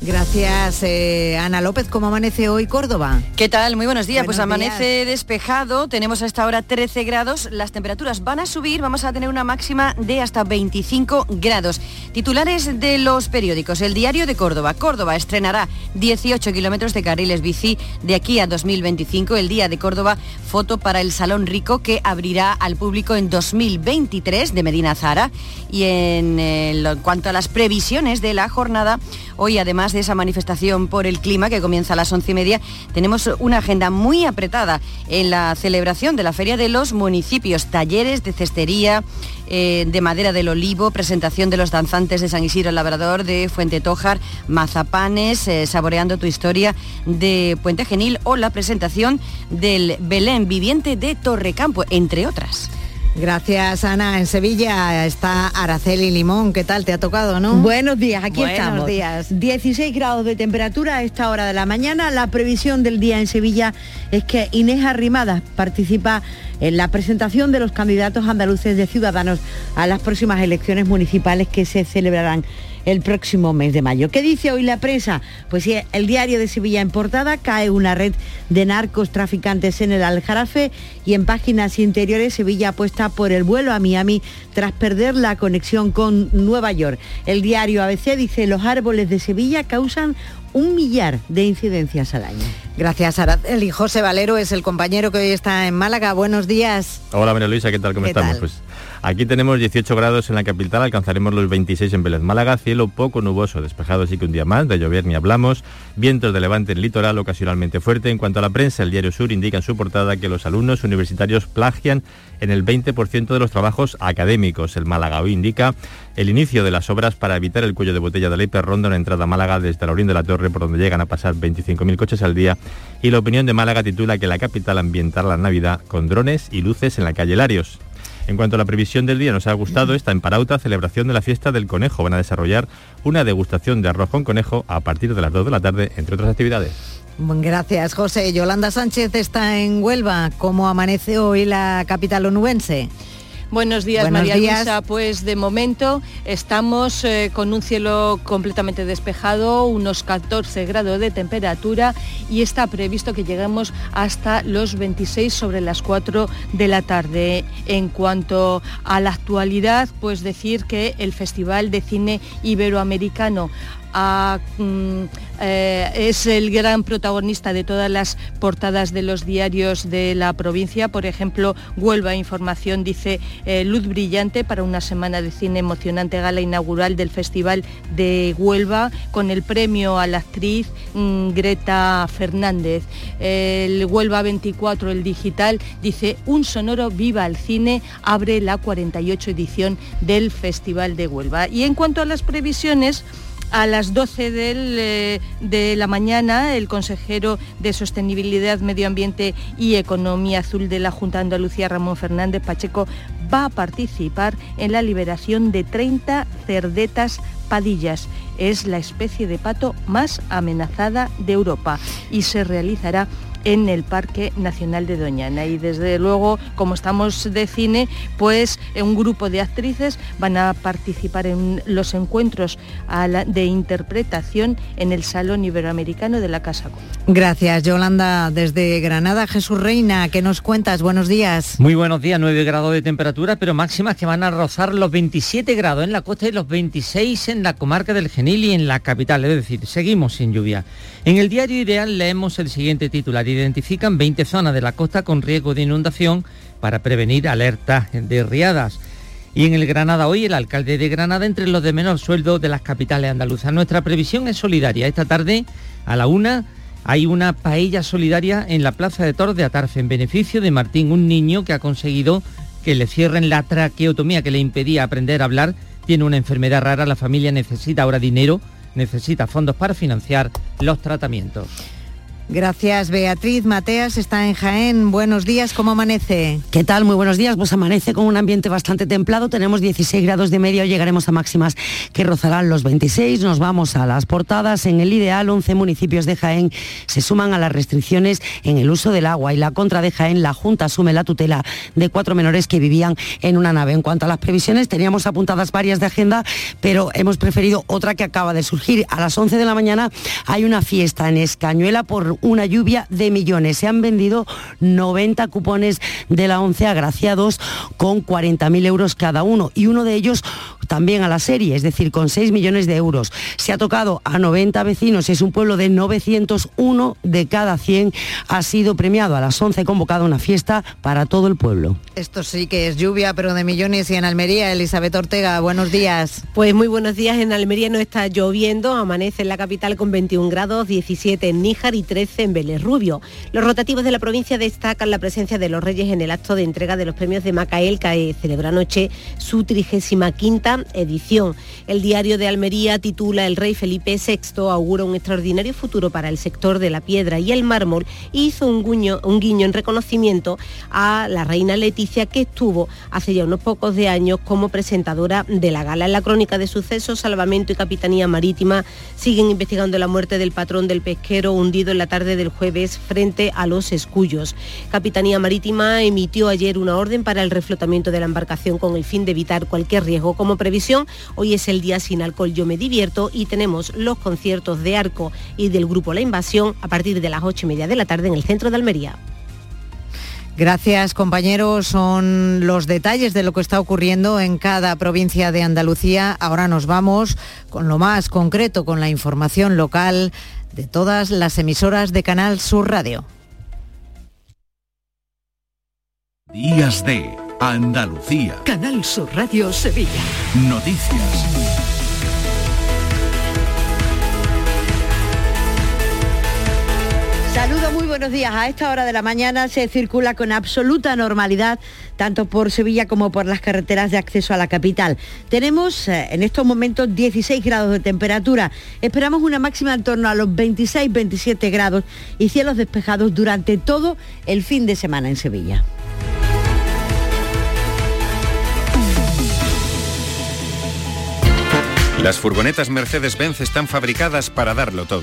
Gracias, eh, Ana López. ¿Cómo amanece hoy Córdoba? ¿Qué tal? Muy buenos días. pues amanece despejado. Tenemos a esta hora 13 grados. Las temperaturas van a subir. Vamos a tener una máxima de hasta 25 grados. Titulares de los periódicos. El Diario de Córdoba. Córdoba estrenará 18 kilómetros de carriles bici de aquí a 2025. El Día de Córdoba, foto para el Salón Rico que abrirá al público en 2023 de Medina Zara. Y en, eh, en cuanto a las previsiones de la jornada, hoy además de esa manifestación por el clima que comienza a las once y media, tenemos una agenda muy apretada en la celebración de la Feria de los Municipios, talleres de cestería, eh, de madera del olivo, presentación de los danzantes de San Isidro el Labrador, de Fuente Tójar, mazapanes, eh, saboreando tu historia de Puente Genil o la presentación del Belén viviente de Torrecampo, entre otras. Gracias, Ana. En Sevilla está Araceli Limón. ¿Qué tal? ¿Te ha tocado, no? Buenos días, aquí Buenos estamos. días. 16 grados de temperatura a esta hora de la mañana. La previsión del día en Sevilla es que Inés Arrimadas participa en la presentación de los candidatos andaluces de Ciudadanos a las próximas elecciones municipales que se celebrarán el próximo mes de mayo. ¿Qué dice hoy la prensa? Pues sí, el diario de Sevilla en portada cae una red de narcos traficantes en el Aljarafe y en páginas interiores Sevilla apuesta por el vuelo a Miami tras perder la conexión con Nueva York. El diario ABC dice los árboles de Sevilla causan un millar de incidencias al año. Gracias, Araceli. José Valero es el compañero que hoy está en Málaga. Buenos días. Hola María Luisa, ¿qué tal? ¿Cómo ¿Qué estamos? tal? Pues aquí tenemos 18 grados en la capital, alcanzaremos los 26 en Vélez Málaga, cielo poco nuboso, despejado así que un día más, de llover ni hablamos, vientos de levante en litoral ocasionalmente fuerte. En cuanto a la prensa, el diario Sur indica en su portada que los alumnos universitarios plagian en el 20% de los trabajos académicos. El Málaga hoy indica el inicio de las obras para evitar el cuello de botella de Leiper ronda una entrada a Málaga desde la orilla de la Torre por donde llegan a pasar 25.000 coches al día y la opinión de Málaga titula que la capital ambientará la Navidad con drones y luces en la calle Larios. En cuanto a la previsión del día, nos ha gustado esta en Parauta celebración de la fiesta del conejo. Van a desarrollar una degustación de arroz con conejo a partir de las 2 de la tarde, entre otras actividades. Gracias, José. Yolanda Sánchez está en Huelva. ¿Cómo amanece hoy la capital onubense? Buenos días, Buenos María días. Luisa. Pues de momento estamos eh, con un cielo completamente despejado, unos 14 grados de temperatura y está previsto que lleguemos hasta los 26 sobre las 4 de la tarde. En cuanto a la actualidad, pues decir que el Festival de Cine Iberoamericano mm, eh, es el gran protagonista de todas las portadas de los diarios de la provincia. Por ejemplo, Huelva Información dice eh, luz brillante para una semana de cine emocionante gala inaugural del Festival de Huelva con el premio a la actriz mm, Greta Fernández. El Huelva 24, el digital, dice un sonoro viva al cine, abre la 48 edición del Festival de Huelva. Y en cuanto a las previsiones, a las 12 del, eh, de la mañana, el consejero de Sostenibilidad, Medio Ambiente y Economía Azul de la Junta de Andalucía, Ramón Fernández Pacheco, va a participar en la liberación de 30 cerdetas padillas. Es la especie de pato más amenazada de Europa y se realizará en el Parque Nacional de Doñana. Y desde luego, como estamos de cine, pues eh, un grupo de actrices van a participar en los encuentros a la- de interpretación en el Salón Iberoamericano de la Casa Común. Gracias, Yolanda. Desde Granada, Jesús Reina, ¿qué nos cuentas? Buenos días. Muy buenos días, 9 grados de temperatura, pero máximas que van a rozar los 27 grados en la costa y los 26 en la comarca del Genil y en la capital, es decir, seguimos sin lluvia. En el diario Ideal leemos el siguiente titular, identifican 20 zonas de la costa con riesgo de inundación para prevenir alertas de riadas. Y en el Granada hoy el alcalde de Granada entre los de menor sueldo de las capitales andaluzas. Nuestra previsión es solidaria. Esta tarde a la una hay una paella solidaria en la Plaza de Toros de Atarfe en beneficio de Martín, un niño que ha conseguido que le cierren la traqueotomía que le impedía aprender a hablar. Tiene una enfermedad rara, la familia necesita ahora dinero, necesita fondos para financiar los tratamientos. Gracias, Beatriz. Mateas está en Jaén. Buenos días, ¿cómo amanece? ¿Qué tal? Muy buenos días. Pues amanece con un ambiente bastante templado. Tenemos 16 grados de media. Llegaremos a máximas que rozarán los 26. Nos vamos a las portadas. En el ideal, 11 municipios de Jaén se suman a las restricciones en el uso del agua y la contra de Jaén, la Junta asume la tutela de cuatro menores que vivían en una nave. En cuanto a las previsiones, teníamos apuntadas varias de agenda, pero hemos preferido otra que acaba de surgir. A las 11 de la mañana hay una fiesta en Escañuela por una lluvia de millones. Se han vendido 90 cupones de la 11 agraciados con 40.000 euros cada uno y uno de ellos también a la serie, es decir, con 6 millones de euros. Se ha tocado a 90 vecinos, es un pueblo de 901 de cada 100 ha sido premiado. A las 11 convocada una fiesta para todo el pueblo. Esto sí que es lluvia, pero de millones y en Almería. Elizabeth Ortega, buenos días. Pues muy buenos días. En Almería no está lloviendo, amanece en la capital con 21 grados, 17 en Níjar y 13 en Vélez Rubio. Los rotativos de la provincia destacan la presencia de los reyes en el acto de entrega de los premios de Macael, que celebra anoche su 35 edición. El diario de Almería titula El rey Felipe VI augura un extraordinario futuro para el sector de la piedra y el mármol y hizo un, un guiño en reconocimiento a la reina Leticia que estuvo hace ya unos pocos de años como presentadora de la gala. En la crónica de sucesos, Salvamento y Capitanía Marítima siguen investigando la muerte del patrón del pesquero hundido en la tarde del jueves frente a los escullos. Capitanía Marítima emitió ayer una orden para el reflotamiento de la embarcación con el fin de evitar cualquier riesgo como previsión. Hoy es el día sin alcohol Yo Me Divierto y tenemos los conciertos de Arco y del grupo La Invasión a partir de las ocho y media de la tarde en el centro de Almería. Gracias compañeros, son los detalles de lo que está ocurriendo en cada provincia de Andalucía. Ahora nos vamos con lo más concreto, con la información local de todas las emisoras de Canal Sur Radio. Días de Andalucía. Canal Sur Radio Sevilla. Noticias. Buenos días. A esta hora de la mañana se circula con absoluta normalidad tanto por Sevilla como por las carreteras de acceso a la capital. Tenemos eh, en estos momentos 16 grados de temperatura. Esperamos una máxima en torno a los 26-27 grados y cielos despejados durante todo el fin de semana en Sevilla. Las furgonetas Mercedes-Benz están fabricadas para darlo todo.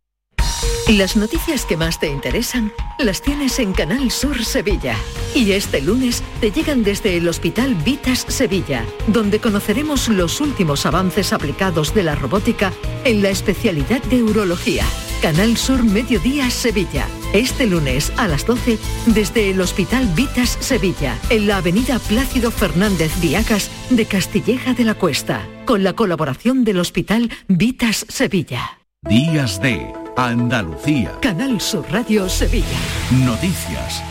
Las noticias que más te interesan las tienes en Canal Sur Sevilla. Y este lunes te llegan desde el Hospital Vitas Sevilla, donde conoceremos los últimos avances aplicados de la robótica en la especialidad de urología. Canal Sur Mediodía Sevilla. Este lunes a las 12 desde el Hospital Vitas Sevilla, en la avenida Plácido Fernández Viacas de Castilleja de la Cuesta, con la colaboración del Hospital Vitas Sevilla. Días de Andalucía. Canal Sur Radio Sevilla. Noticias.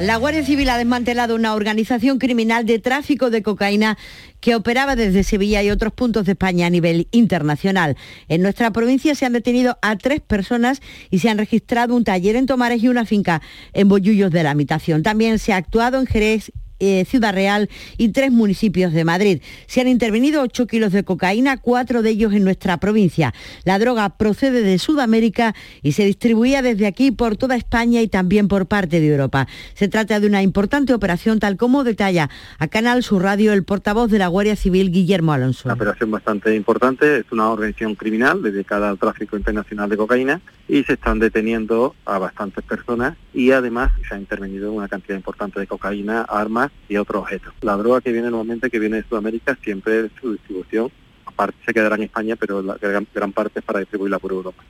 La Guardia Civil ha desmantelado una organización criminal de tráfico de cocaína que operaba desde Sevilla y otros puntos de España a nivel internacional. En nuestra provincia se han detenido a tres personas y se han registrado un taller en Tomares y una finca en Bollullos de la Habitación. También se ha actuado en Jerez eh, Ciudad Real y tres municipios de Madrid. Se han intervenido 8 kilos de cocaína, cuatro de ellos en nuestra provincia. La droga procede de Sudamérica y se distribuía desde aquí por toda España y también por parte de Europa. Se trata de una importante operación, tal como detalla a Canal Sur Radio el portavoz de la Guardia Civil, Guillermo Alonso. Una operación bastante importante, es una organización criminal dedicada al tráfico internacional de cocaína y se están deteniendo a bastantes personas y además se ha intervenido una cantidad importante de cocaína, armas y otros objetos. La droga que viene normalmente, que viene de Sudamérica, siempre su distribución, aparte se quedará en España, pero la gran, gran parte es para distribuirla por Europa.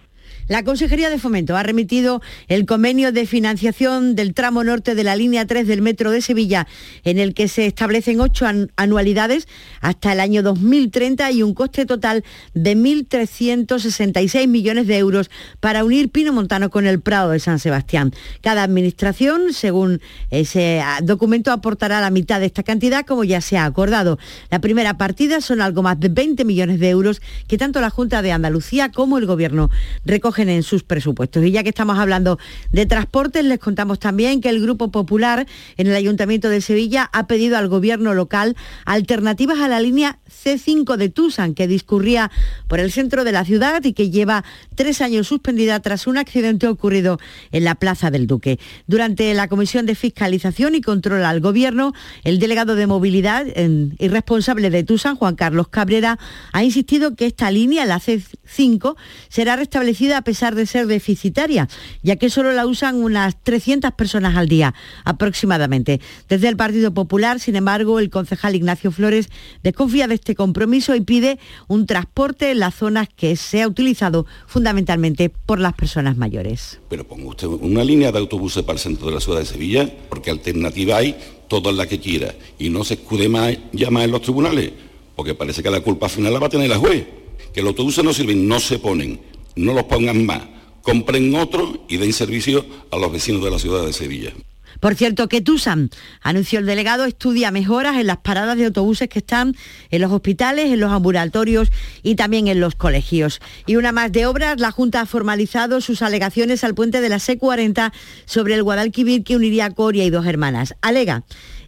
La Consejería de Fomento ha remitido el convenio de financiación del tramo norte de la línea 3 del Metro de Sevilla, en el que se establecen ocho anualidades hasta el año 2030 y un coste total de 1.366 millones de euros para unir Pino Montano con el Prado de San Sebastián. Cada administración, según ese documento, aportará la mitad de esta cantidad, como ya se ha acordado. La primera partida son algo más de 20 millones de euros que tanto la Junta de Andalucía como el Gobierno recogen en sus presupuestos. Y ya que estamos hablando de transportes, les contamos también que el Grupo Popular en el Ayuntamiento de Sevilla ha pedido al gobierno local alternativas a la línea C5 de Tusan, que discurría por el centro de la ciudad y que lleva tres años suspendida tras un accidente ocurrido en la Plaza del Duque. Durante la Comisión de Fiscalización y Control al Gobierno, el delegado de Movilidad y responsable de Tusan, Juan Carlos Cabrera, ha insistido que esta línea, la C5, será restablecida a pesar de ser deficitaria, ya que solo la usan unas 300 personas al día aproximadamente. Desde el Partido Popular, sin embargo, el concejal Ignacio Flores desconfía de este compromiso y pide un transporte en las zonas que sea utilizado fundamentalmente por las personas mayores. Pero ponga usted una línea de autobuses para el centro de la ciudad de Sevilla, porque alternativa hay todas las que quiera, y no se escude más ya más en los tribunales, porque parece que la culpa final la va a tener la juez, que los autobuses no sirven, no se ponen, no los pongan más, compren otro y den servicio a los vecinos de la ciudad de Sevilla. Por cierto, que Tusan, anunció el delegado, estudia mejoras en las paradas de autobuses que están en los hospitales, en los ambulatorios y también en los colegios. Y una más de obras, la Junta ha formalizado sus alegaciones al puente de la C40 sobre el Guadalquivir que uniría a Coria y dos hermanas. Alega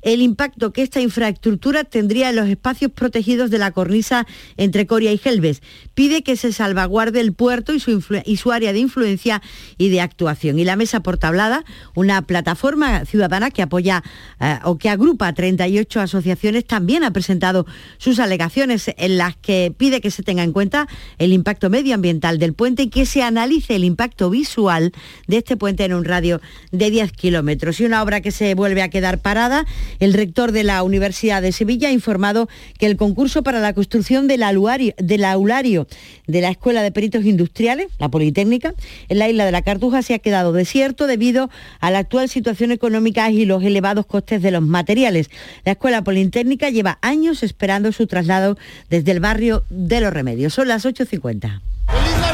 el impacto que esta infraestructura tendría en los espacios protegidos de la cornisa entre Coria y Gelbes. Pide que se salvaguarde el puerto y su, área de influencia y de actuación. Y la Mesa Portablada, una plataforma ciudadana que apoya eh, o que agrupa 38 asociaciones, también ha presentado sus alegaciones en las que pide que se tenga en cuenta el impacto medioambiental del puente y que se analice el impacto visual de este puente en un radio de 10 kilómetros. Y una obra que se vuelve a quedar parada el rector de la Universidad de Sevilla ha informado que el concurso para la construcción del aulario, del aulario de la Escuela de Peritos Industriales, la Politécnica, en la isla de la Cartuja se ha quedado desierto debido a la actual situación económica y los elevados costes de los materiales. La Escuela Politécnica lleva años esperando su traslado desde el barrio de Los Remedios. Son las 8.50.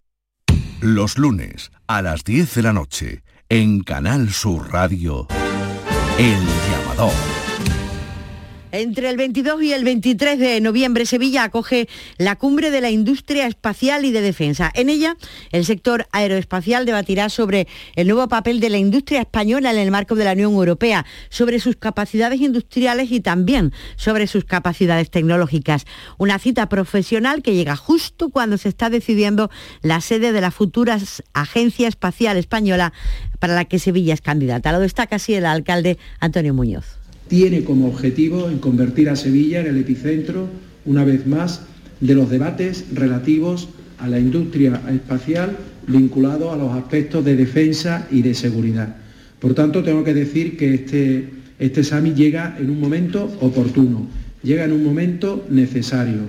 Los lunes a las 10 de la noche en Canal Sur Radio, El Llamador. Entre el 22 y el 23 de noviembre, Sevilla acoge la cumbre de la industria espacial y de defensa. En ella, el sector aeroespacial debatirá sobre el nuevo papel de la industria española en el marco de la Unión Europea, sobre sus capacidades industriales y también sobre sus capacidades tecnológicas. Una cita profesional que llega justo cuando se está decidiendo la sede de la futura Agencia Espacial Española para la que Sevilla es candidata. Lo destaca así el alcalde Antonio Muñoz tiene como objetivo en convertir a Sevilla en el epicentro, una vez más, de los debates relativos a la industria espacial vinculado a los aspectos de defensa y de seguridad. Por tanto, tengo que decir que este, este SAMI llega en un momento oportuno, llega en un momento necesario.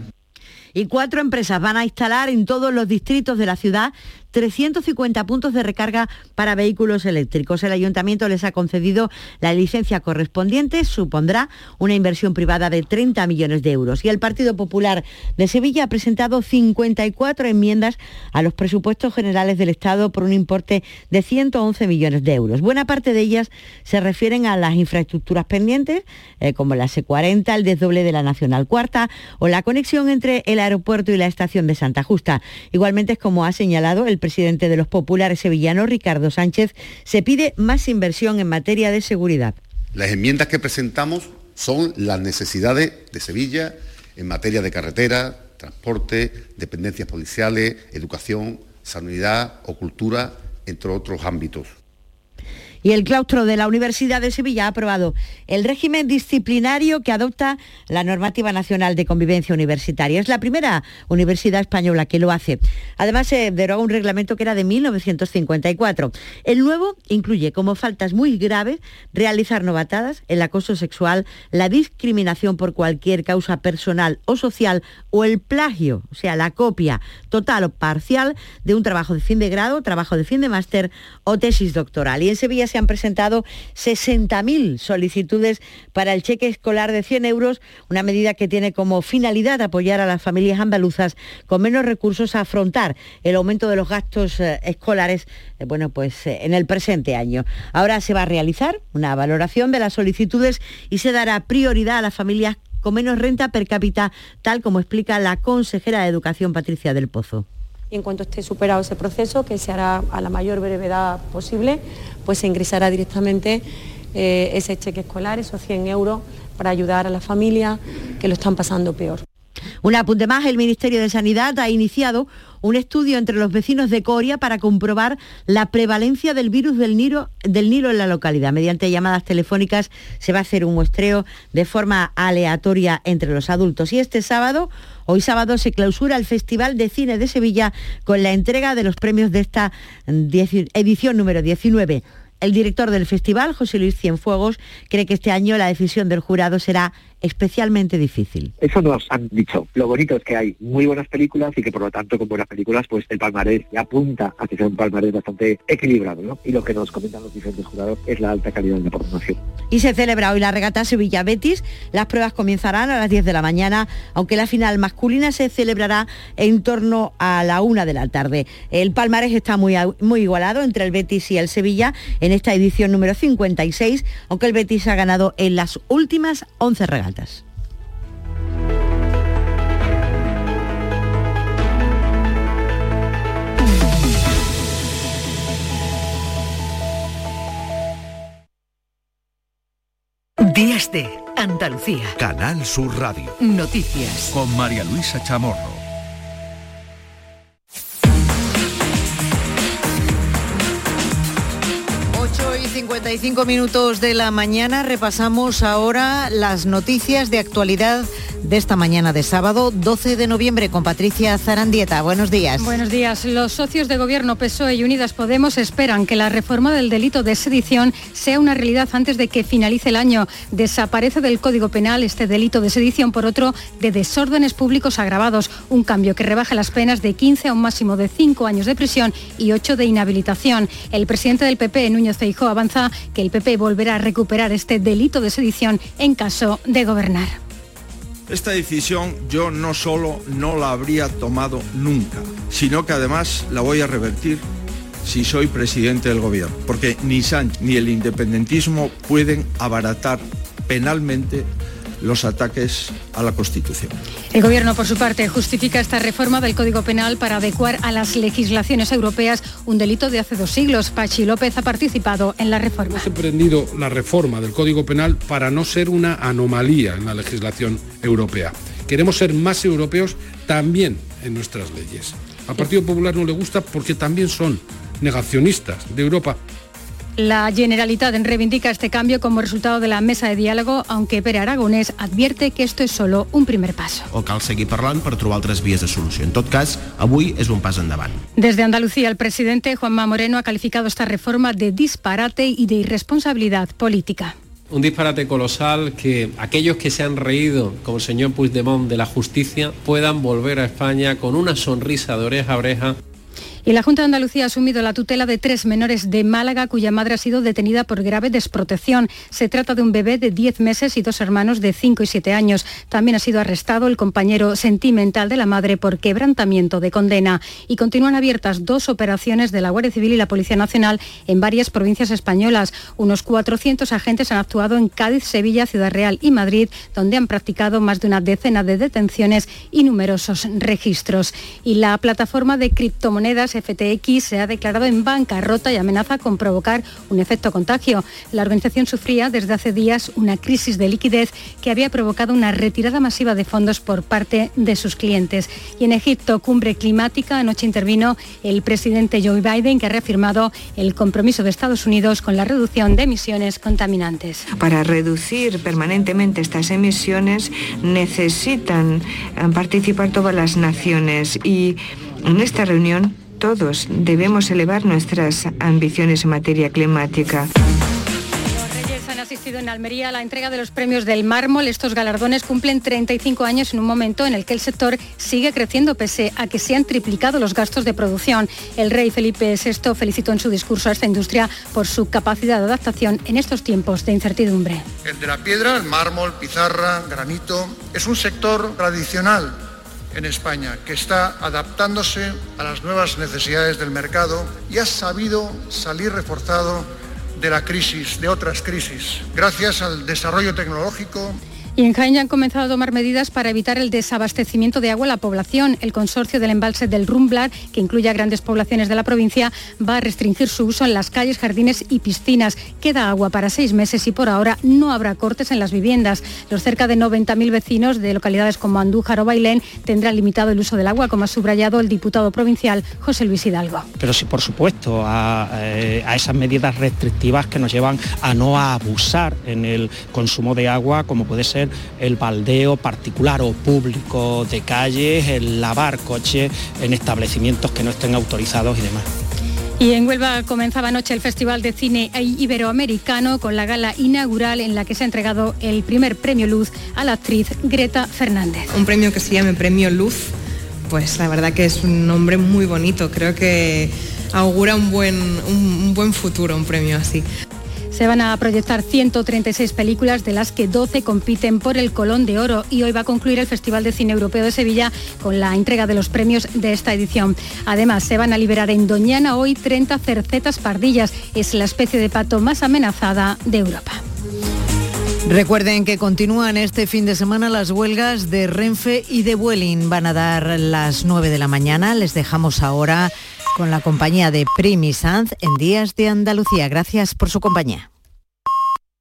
Y cuatro empresas van a instalar en todos los distritos de la ciudad 350 puntos de recarga para vehículos eléctricos. El ayuntamiento les ha concedido la licencia correspondiente, supondrá una inversión privada de 30 millones de euros. Y el Partido Popular de Sevilla ha presentado 54 enmiendas a los presupuestos generales del Estado por un importe de 111 millones de euros. Buena parte de ellas se refieren a las infraestructuras pendientes, eh, como la S40, el desdoble de la Nacional Cuarta o la conexión entre el aeropuerto y la estación de Santa Justa. Igualmente es como ha señalado el presidente de los populares sevillanos, Ricardo Sánchez, se pide más inversión en materia de seguridad. Las enmiendas que presentamos son las necesidades de Sevilla en materia de carretera, transporte, dependencias policiales, educación, sanidad o cultura, entre otros ámbitos. Y el claustro de la Universidad de Sevilla ha aprobado el régimen disciplinario que adopta la normativa nacional de convivencia universitaria. Es la primera universidad española que lo hace. Además, se deroga un reglamento que era de 1954. El nuevo incluye como faltas muy graves realizar novatadas, el acoso sexual, la discriminación por cualquier causa personal o social o el plagio, o sea, la copia total o parcial de un trabajo de fin de grado, trabajo de fin de máster o tesis doctoral. Y en Sevilla se han presentado 60.000 solicitudes para el cheque escolar de 100 euros, una medida que tiene como finalidad apoyar a las familias andaluzas con menos recursos a afrontar el aumento de los gastos eh, escolares eh, bueno, pues, eh, en el presente año. Ahora se va a realizar una valoración de las solicitudes y se dará prioridad a las familias con menos renta per cápita, tal como explica la consejera de Educación Patricia del Pozo y en cuanto esté superado ese proceso, que se hará a la mayor brevedad posible, pues se ingresará directamente eh, ese cheque escolar, esos 100 euros, para ayudar a las familias que lo están pasando peor. Un apunte más, el Ministerio de Sanidad ha iniciado un estudio entre los vecinos de Coria para comprobar la prevalencia del virus del Nilo, del Nilo en la localidad. Mediante llamadas telefónicas se va a hacer un muestreo de forma aleatoria entre los adultos. Y este sábado, hoy sábado, se clausura el Festival de Cine de Sevilla con la entrega de los premios de esta edición número 19. El director del festival, José Luis Cienfuegos, cree que este año la decisión del jurado será especialmente difícil. Eso nos han dicho. Lo bonito es que hay muy buenas películas y que por lo tanto con buenas películas pues el palmarés apunta a que sea un palmarés bastante equilibrado. ¿no? Y lo que nos comentan los diferentes jurados es la alta calidad de la programación. Y se celebra hoy la regata Sevilla-Betis. Las pruebas comenzarán a las 10 de la mañana, aunque la final masculina se celebrará en torno a la una de la tarde. El palmarés está muy, muy igualado entre el Betis y el Sevilla en esta edición número 56, aunque el Betis ha ganado en las últimas 11 regatas. Días de Andalucía. Canal Sur Radio. Noticias. Con María Luisa Chamorro. 55 minutos de la mañana repasamos ahora las noticias de actualidad de esta mañana de sábado 12 de noviembre con Patricia Zarandieta. Buenos días. Buenos días. Los socios de gobierno PSOE y Unidas Podemos esperan que la reforma del delito de sedición sea una realidad antes de que finalice el año. Desaparece del Código Penal este delito de sedición por otro de desórdenes públicos agravados, un cambio que rebaja las penas de 15 a un máximo de 5 años de prisión y 8 de inhabilitación. El presidente del PP, Núñez Feijóo, avanza que el PP volverá a recuperar este delito de sedición en caso de gobernar. Esta decisión yo no solo no la habría tomado nunca, sino que además la voy a revertir si soy presidente del gobierno, porque ni Sánchez ni el independentismo pueden abaratar penalmente los ataques a la Constitución. El Gobierno, por su parte, justifica esta reforma del Código Penal para adecuar a las legislaciones europeas un delito de hace dos siglos. Pachi López ha participado en la reforma. Hemos emprendido la reforma del Código Penal para no ser una anomalía en la legislación europea. Queremos ser más europeos también en nuestras leyes. Al Partido Popular no le gusta porque también son negacionistas de Europa la Generalitat reivindica este cambio como resultado de la mesa de diálogo, aunque Pere Aragonés advierte que esto es solo un primer paso. O cal seguir parlant per trobar altres vies de solució. En tot cas, avui és un pas endavant. Desde Andalucía, el presidente Juanma Moreno ha calificado esta reforma de disparate y de irresponsabilidad política un disparate colosal que aquellos que se han reído, como el señor Puigdemont, de la justicia, puedan volver a España con una sonrisa de oreja a oreja y la Junta de Andalucía ha asumido la tutela de tres menores de Málaga cuya madre ha sido detenida por grave desprotección. Se trata de un bebé de 10 meses y dos hermanos de 5 y 7 años. También ha sido arrestado el compañero sentimental de la madre por quebrantamiento de condena. Y continúan abiertas dos operaciones de la Guardia Civil y la Policía Nacional en varias provincias españolas. Unos 400 agentes han actuado en Cádiz, Sevilla, Ciudad Real y Madrid, donde han practicado más de una decena de detenciones y numerosos registros. Y la plataforma de criptomonedas FTX se ha declarado en bancarrota y amenaza con provocar un efecto contagio. La organización sufría desde hace días una crisis de liquidez que había provocado una retirada masiva de fondos por parte de sus clientes. Y en Egipto, cumbre climática, anoche intervino el presidente Joe Biden que ha reafirmado el compromiso de Estados Unidos con la reducción de emisiones contaminantes. Para reducir permanentemente estas emisiones necesitan eh, participar todas las naciones y en esta reunión todos debemos elevar nuestras ambiciones en materia climática han asistido en Almería a la entrega de los premios del mármol. Estos galardones cumplen 35 años en un momento en el que el sector sigue creciendo pese a que se han triplicado los gastos de producción. El rey Felipe VI felicitó en su discurso a esta industria por su capacidad de adaptación en estos tiempos de incertidumbre. El de la piedra, el mármol, pizarra, granito, es un sector tradicional en España que está adaptándose a las nuevas necesidades del mercado y ha sabido salir reforzado de la crisis, de otras crisis, gracias al desarrollo tecnológico y en Jaén ya han comenzado a tomar medidas para evitar el desabastecimiento de agua a la población. El consorcio del embalse del Rumblar, que incluye a grandes poblaciones de la provincia, va a restringir su uso en las calles, jardines y piscinas. Queda agua para seis meses y por ahora no habrá cortes en las viviendas. Los cerca de 90.000 vecinos de localidades como Andújar o Bailén tendrán limitado el uso del agua, como ha subrayado el diputado provincial José Luis Hidalgo. Pero sí, por supuesto, a, eh, a esas medidas restrictivas que nos llevan a no abusar en el consumo de agua, como puede ser el baldeo particular o público de calles, el lavar coches en establecimientos que no estén autorizados y demás. Y en Huelva comenzaba anoche el Festival de Cine Iberoamericano con la gala inaugural en la que se ha entregado el primer premio Luz a la actriz Greta Fernández. Un premio que se llama Premio Luz, pues la verdad que es un nombre muy bonito, creo que augura un buen, un buen futuro un premio así. Se van a proyectar 136 películas, de las que 12 compiten por el Colón de Oro y hoy va a concluir el Festival de Cine Europeo de Sevilla con la entrega de los premios de esta edición. Además, se van a liberar en Doñana hoy 30 cercetas pardillas. Es la especie de pato más amenazada de Europa. Recuerden que continúan este fin de semana las huelgas de Renfe y de Vueling. Van a dar las 9 de la mañana. Les dejamos ahora con la compañía de Primi Sanz en Días de Andalucía. Gracias por su compañía.